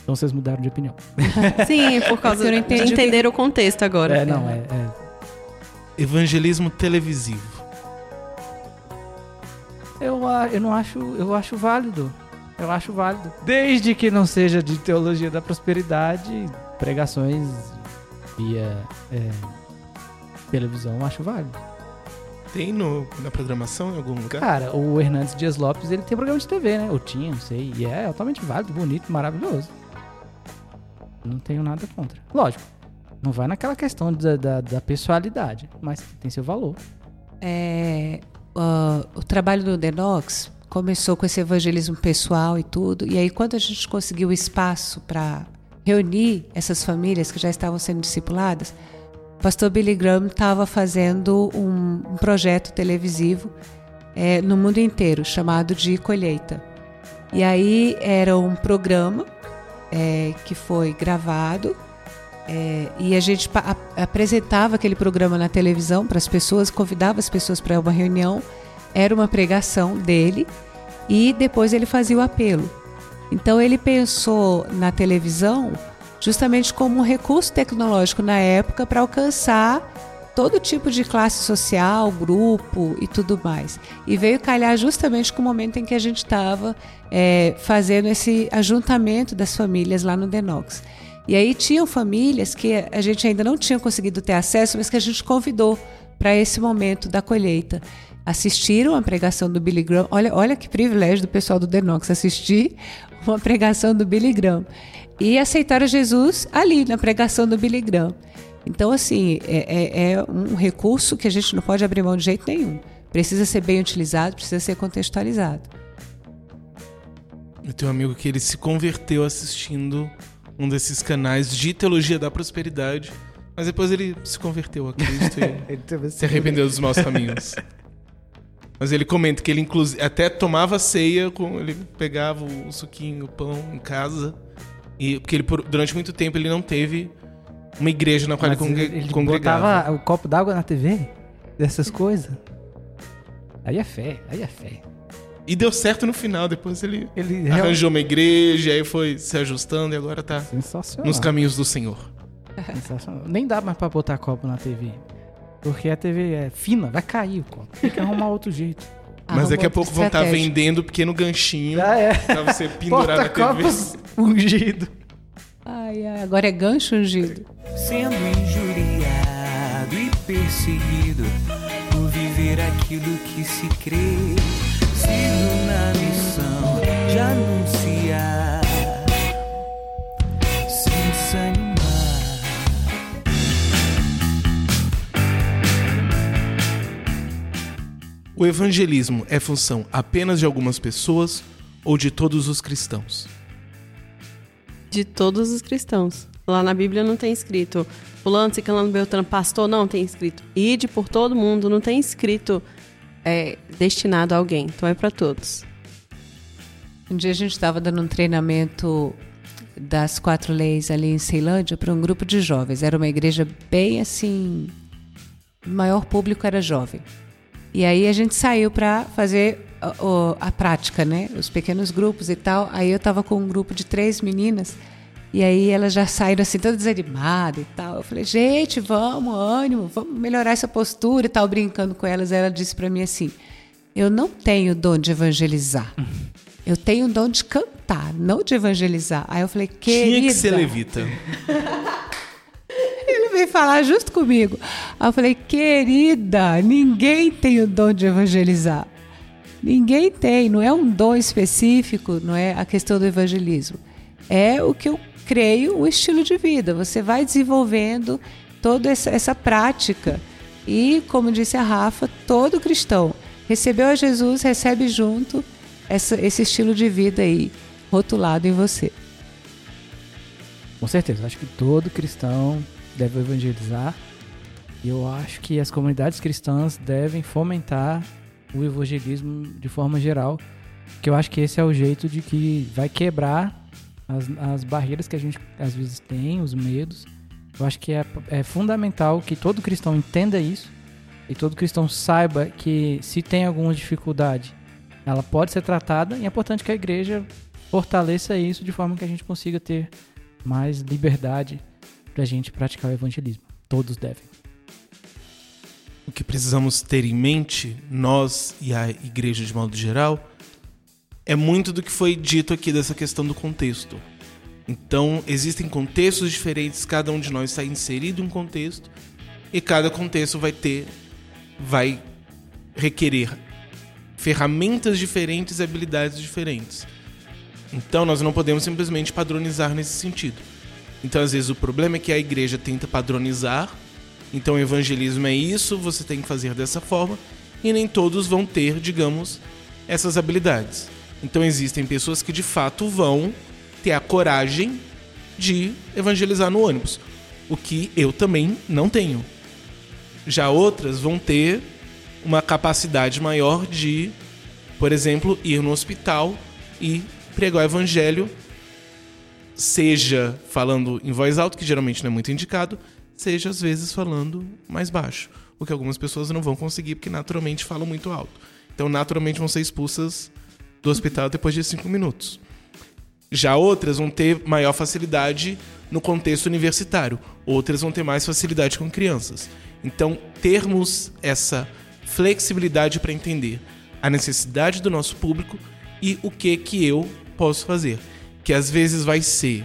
Então vocês mudaram de opinião. Sim, por causa de entendi entender o contexto agora. É, não, é. é. Evangelismo televisivo. Eu, eu não acho. Eu acho válido. Eu acho válido. Desde que não seja de teologia da prosperidade, pregações via é, televisão, eu acho válido. Tem no, na programação em algum lugar? Cara, o Hernandes Dias Lopes, ele tem programa de TV, né? Ou tinha, não sei. E é totalmente válido, bonito, maravilhoso. Não tenho nada contra. Lógico, não vai naquela questão da, da, da pessoalidade, mas tem seu valor. É, ah, o trabalho do Denox começou com esse evangelismo pessoal e tudo. E aí, quando a gente conseguiu espaço para reunir essas famílias que já estavam sendo discipuladas, o pastor Billy Graham estava fazendo um, um projeto televisivo é, no mundo inteiro chamado de Colheita. E aí era um programa é, que foi gravado é, e a gente apresentava aquele programa na televisão para as pessoas, convidava as pessoas para uma reunião. Era uma pregação dele e depois ele fazia o apelo. Então ele pensou na televisão justamente como um recurso tecnológico na época para alcançar todo tipo de classe social, grupo e tudo mais. E veio calhar justamente com o momento em que a gente estava é, fazendo esse ajuntamento das famílias lá no Denox. E aí tinham famílias que a gente ainda não tinha conseguido ter acesso, mas que a gente convidou para esse momento da colheita. Assistiram a pregação do Billy Graham. Olha, olha que privilégio do pessoal do Denox assistir uma pregação do Billy Graham. E aceitaram Jesus ali, na pregação do Billy Graham. Então, assim, é, é- é um recurso que a gente não pode abrir mão de jeito nenhum. Precisa ser bem utilizado, precisa ser contextualizado. Eu tenho um amigo que ele se converteu assistindo um desses canais de teologia da prosperidade, mas depois ele se converteu a Cristo e se arrependeu dos maus caminhos. Mas ele comenta que ele inclusive até tomava ceia, com, ele pegava o suquinho, o pão em casa, e porque ele por- durante muito tempo ele não teve uma igreja na qual Mas ele, congre- ele congregava. botava o copo d'água na TV? Dessas coisas? Aí é fé, aí é fé. E deu certo no final, depois ele Ele arranjou uma igreja, aí foi se ajustando e agora tá nos caminhos do Senhor. Sensacional. Nem dá mais pra botar copo na TV. Porque a TV é fina, vai cair o copo. Tem que arrumar outro jeito. Mas daqui a pouco vão estar estratégia. vendendo pequeno ganchinho Já é. pra você pendurar na TV. Ungido. Ai, ai, agora é gancho ungido. sendo injuriado e perseguido por viver aquilo que se crê. Sigo na missão de anunciar, sem desanimar. O evangelismo é função apenas de algumas pessoas ou de todos os cristãos? De todos os cristãos. Lá na Bíblia não tem escrito fulano, ciclano, beltrano, pastor, não tem escrito. Ide por todo mundo, não tem escrito é, destinado a alguém. Então é para todos. Um dia a gente estava dando um treinamento das quatro leis ali em Ceilândia para um grupo de jovens. Era uma igreja bem assim. O maior público era jovem. E aí a gente saiu para fazer a, a prática, né? Os pequenos grupos e tal. Aí eu estava com um grupo de três meninas. E aí elas já saíram assim, todas desanimadas e tal. Eu falei, gente, vamos, ânimo, vamos melhorar essa postura e tal, brincando com elas. Aí ela disse para mim assim: Eu não tenho dom de evangelizar. Eu tenho dom de cantar, não de evangelizar. Aí eu falei, querida. Tinha que ser levita. Ele veio falar justo comigo. Aí eu falei, querida, ninguém tem o dom de evangelizar. Ninguém tem, não é um dom específico, não é a questão do evangelismo. É o que eu creio, um estilo de vida. Você vai desenvolvendo toda essa, essa prática. E, como disse a Rafa, todo cristão recebeu a Jesus, recebe junto essa- esse estilo de vida aí, rotulado em você. Com certeza, acho que todo cristão deve evangelizar. E eu acho que as comunidades cristãs devem fomentar o evangelismo de forma geral. Que eu acho que esse é o jeito de que vai quebrar as, as barreiras que a gente às vezes tem, os medos. Eu acho que é, é fundamental que todo cristão entenda isso e todo cristão saiba que se tem alguma dificuldade, ela pode ser tratada e é importante que a igreja fortaleça isso de forma que a gente consiga ter mais liberdade pra gente praticar o evangelismo. Todos devem. O que precisamos ter em mente, nós e a igreja de modo geral, é muito do que foi dito aqui dessa questão do contexto. Então, existem contextos diferentes, cada um de nós está inserido em um contexto, e cada contexto vai ter, vai requerer ferramentas diferentes e habilidades diferentes. Então, nós não podemos simplesmente padronizar nesse sentido. Então, às vezes, o problema é que a igreja tenta padronizar então, o evangelismo é isso, você tem que fazer dessa forma, e nem todos vão ter, digamos, essas habilidades. Então, existem pessoas que de fato vão ter a coragem de evangelizar no ônibus, o que eu também não tenho. Já outras vão ter uma capacidade maior de, por exemplo, ir no hospital e pregar o evangelho, seja falando em voz alta, que geralmente não é muito indicado, seja às vezes falando mais baixo. O que algumas pessoas não vão conseguir porque naturalmente falam muito alto. Então, naturalmente vão ser expulsas do hospital depois de cinco minutos. Já outras vão ter maior facilidade no contexto universitário, outras vão ter mais facilidade com crianças. Então, termos essa flexibilidade para entender a necessidade do nosso público e o que que eu posso fazer, que às vezes vai ser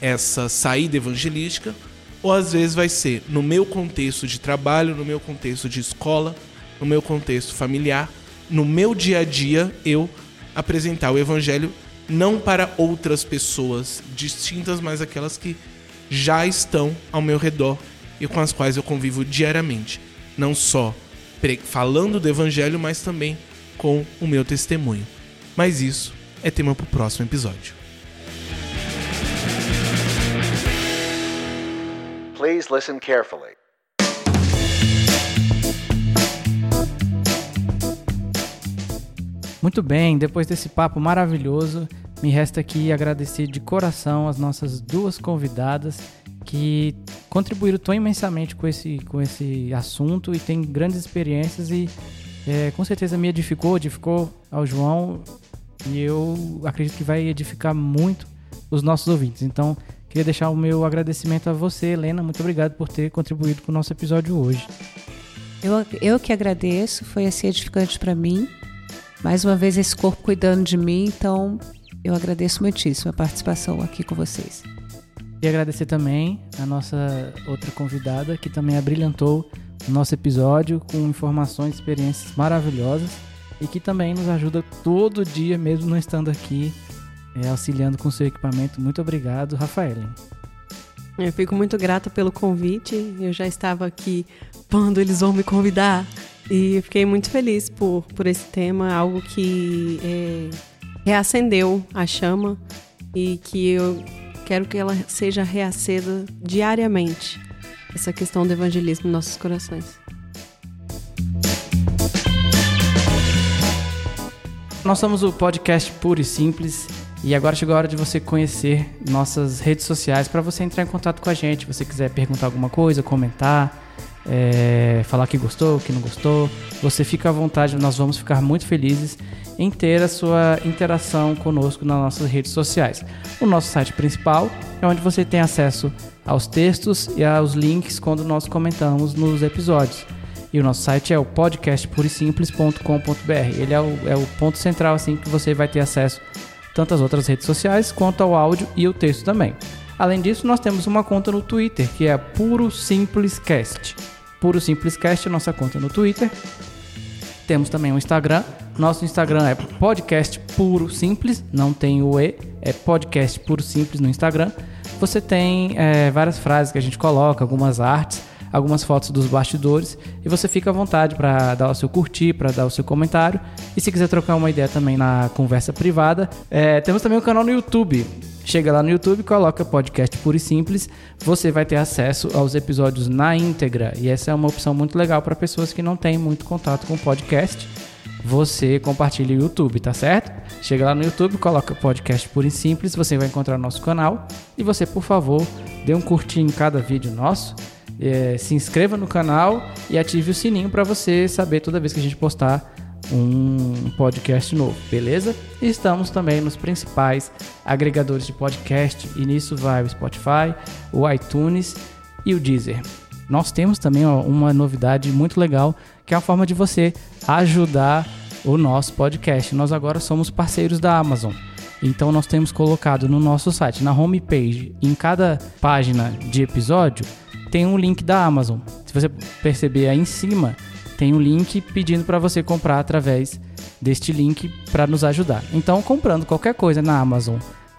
essa saída evangelística, ou às vezes vai ser no meu contexto de trabalho, no meu contexto de escola, no meu contexto familiar, no meu dia a dia, eu apresentar o evangelho não para outras pessoas distintas, mas aquelas que já estão ao meu redor e com as quais eu convivo diariamente, não só falando do evangelho, mas também com o meu testemunho. Mas isso é tema para o próximo episódio. Please listen carefully. Muito bem, depois desse papo maravilhoso, me resta aqui agradecer de coração as nossas duas convidadas que contribuíram tão imensamente com esse, com esse assunto e têm grandes experiências e é, com certeza me edificou, edificou ao João e eu acredito que vai edificar muito os nossos ouvintes. Então, queria deixar o meu agradecimento a você, Helena. Muito obrigado por ter contribuído com o nosso episódio hoje. Eu, eu que agradeço, foi assim edificante para mim. Mais uma vez esse corpo cuidando de mim, então eu agradeço muitíssimo a participação aqui com vocês. E agradecer também a nossa outra convidada que também abrilhantou o nosso episódio com informações e experiências maravilhosas e que também nos ajuda todo dia, mesmo não estando aqui, é, auxiliando com seu equipamento. Muito obrigado, Rafael. Eu fico muito grata pelo convite. Eu já estava aqui quando eles vão me convidar. E fiquei muito feliz por, por esse tema, algo que é, reacendeu a chama e que eu quero que ela seja reacesa diariamente. Essa questão do evangelismo em nossos corações. Nós somos o podcast Puro e Simples e agora chegou a hora de você conhecer nossas redes sociais para você entrar em contato com a gente. Se você quiser perguntar alguma coisa, comentar, é, falar que gostou, que não gostou, você fica à vontade, nós vamos ficar muito felizes em ter a sua interação conosco nas nossas redes sociais. O nosso site principal é onde você tem acesso aos textos e aos links quando nós comentamos nos episódios. E o nosso site é o podcastpurisimples.com.br. Ele é o, é o ponto central assim que você vai ter acesso tanto às outras redes sociais quanto ao áudio e o texto também. Além disso, nós temos uma conta no Twitter que é Puro Simples Cast. Puro Simples Cast nossa conta no Twitter. Temos também um Instagram. Nosso Instagram é podcast puro simples, não tem o E, é podcast puro simples no Instagram. Você tem é, várias frases que a gente coloca, algumas artes algumas fotos dos bastidores e você fica à vontade para dar o seu curtir, para dar o seu comentário. E se quiser trocar uma ideia também na conversa privada, é, temos também um canal no YouTube. Chega lá no YouTube, coloca podcast puro e simples, você vai ter acesso aos episódios na íntegra. E essa é uma opção muito legal para pessoas que não têm muito contato com podcast. Você compartilha o YouTube, tá certo? Chega lá no YouTube, coloca podcast puro e simples, você vai encontrar nosso canal. E você, por favor, dê um curtir em cada vídeo nosso é, se inscreva no canal e ative o sininho para você saber toda vez que a gente postar um podcast novo, beleza? Estamos também nos principais agregadores de podcast e nisso vai o Spotify, o iTunes e o Deezer. Nós temos também ó, uma novidade muito legal que é a forma de você ajudar o nosso podcast. Nós agora somos parceiros da Amazon. Então nós temos colocado no nosso site, na homepage, em cada página de episódio, tem um link da Amazon. Se você perceber aí em cima, tem um link pedindo para você comprar através deste link para nos ajudar. Então, comprando qualquer coisa na Amazon,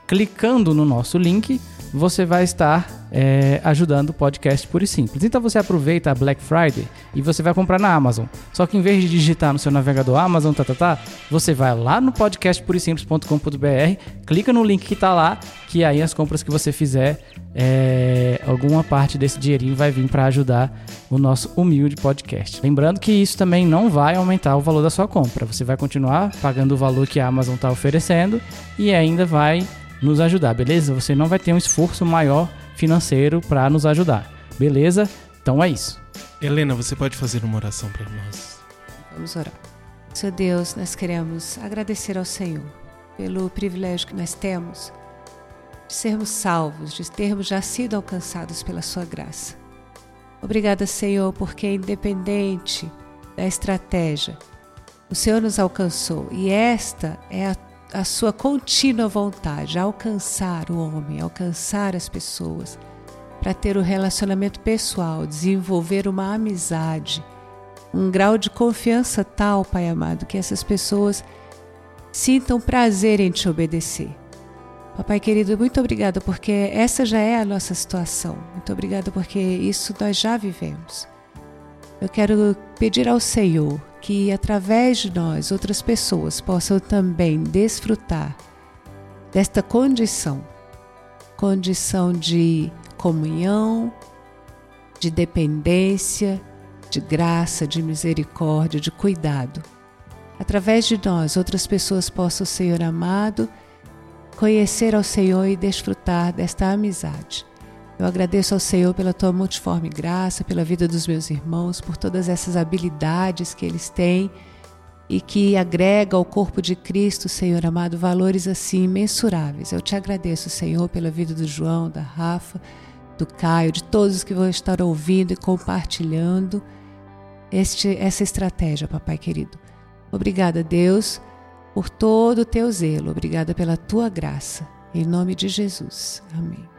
clicando no nosso link, você vai estar é, ajudando o podcast puro e simples. Então você aproveita a Black Friday e você vai comprar na Amazon. Só que em vez de digitar no seu navegador Amazon, tá, tá, tá, você vai lá no podcastpurisimples.com.br, clica no link que está lá, que aí as compras que você fizer, é, alguma parte desse dinheirinho vai vir para ajudar o nosso humilde podcast. Lembrando que isso também não vai aumentar o valor da sua compra. Você vai continuar pagando o valor que a Amazon está oferecendo e ainda vai nos ajudar, beleza? Você não vai ter um esforço maior financeiro para nos ajudar, beleza? Então é isso. Helena, você pode fazer uma oração para nós? Vamos orar. Seu Deus, nós queremos agradecer ao Senhor pelo privilégio que nós temos de sermos salvos, de termos já sido alcançados pela Sua graça. Obrigada, Senhor, porque independente da estratégia, o Senhor nos alcançou e esta é a a sua contínua vontade, alcançar o homem, alcançar as pessoas, para ter o um relacionamento pessoal, desenvolver uma amizade, um grau de confiança tal, Pai amado, que essas pessoas sintam prazer em te obedecer. Papai querido, muito obrigada porque essa já é a nossa situação. Muito obrigada porque isso nós já vivemos. Eu quero pedir ao Senhor que através de nós outras pessoas possam também desfrutar desta condição condição de comunhão, de dependência, de graça, de misericórdia, de cuidado. Através de nós, outras pessoas possam, Senhor amado, conhecer ao Senhor e desfrutar desta amizade. Eu agradeço ao Senhor pela tua multiforme graça, pela vida dos meus irmãos, por todas essas habilidades que eles têm e que agrega ao corpo de Cristo, Senhor amado, valores assim imensuráveis. Eu te agradeço, Senhor, pela vida do João, da Rafa, do Caio, de todos que vão estar ouvindo e compartilhando este, essa estratégia, papai querido. Obrigada, Deus, por todo o teu zelo. Obrigada pela tua graça. Em nome de Jesus. Amém.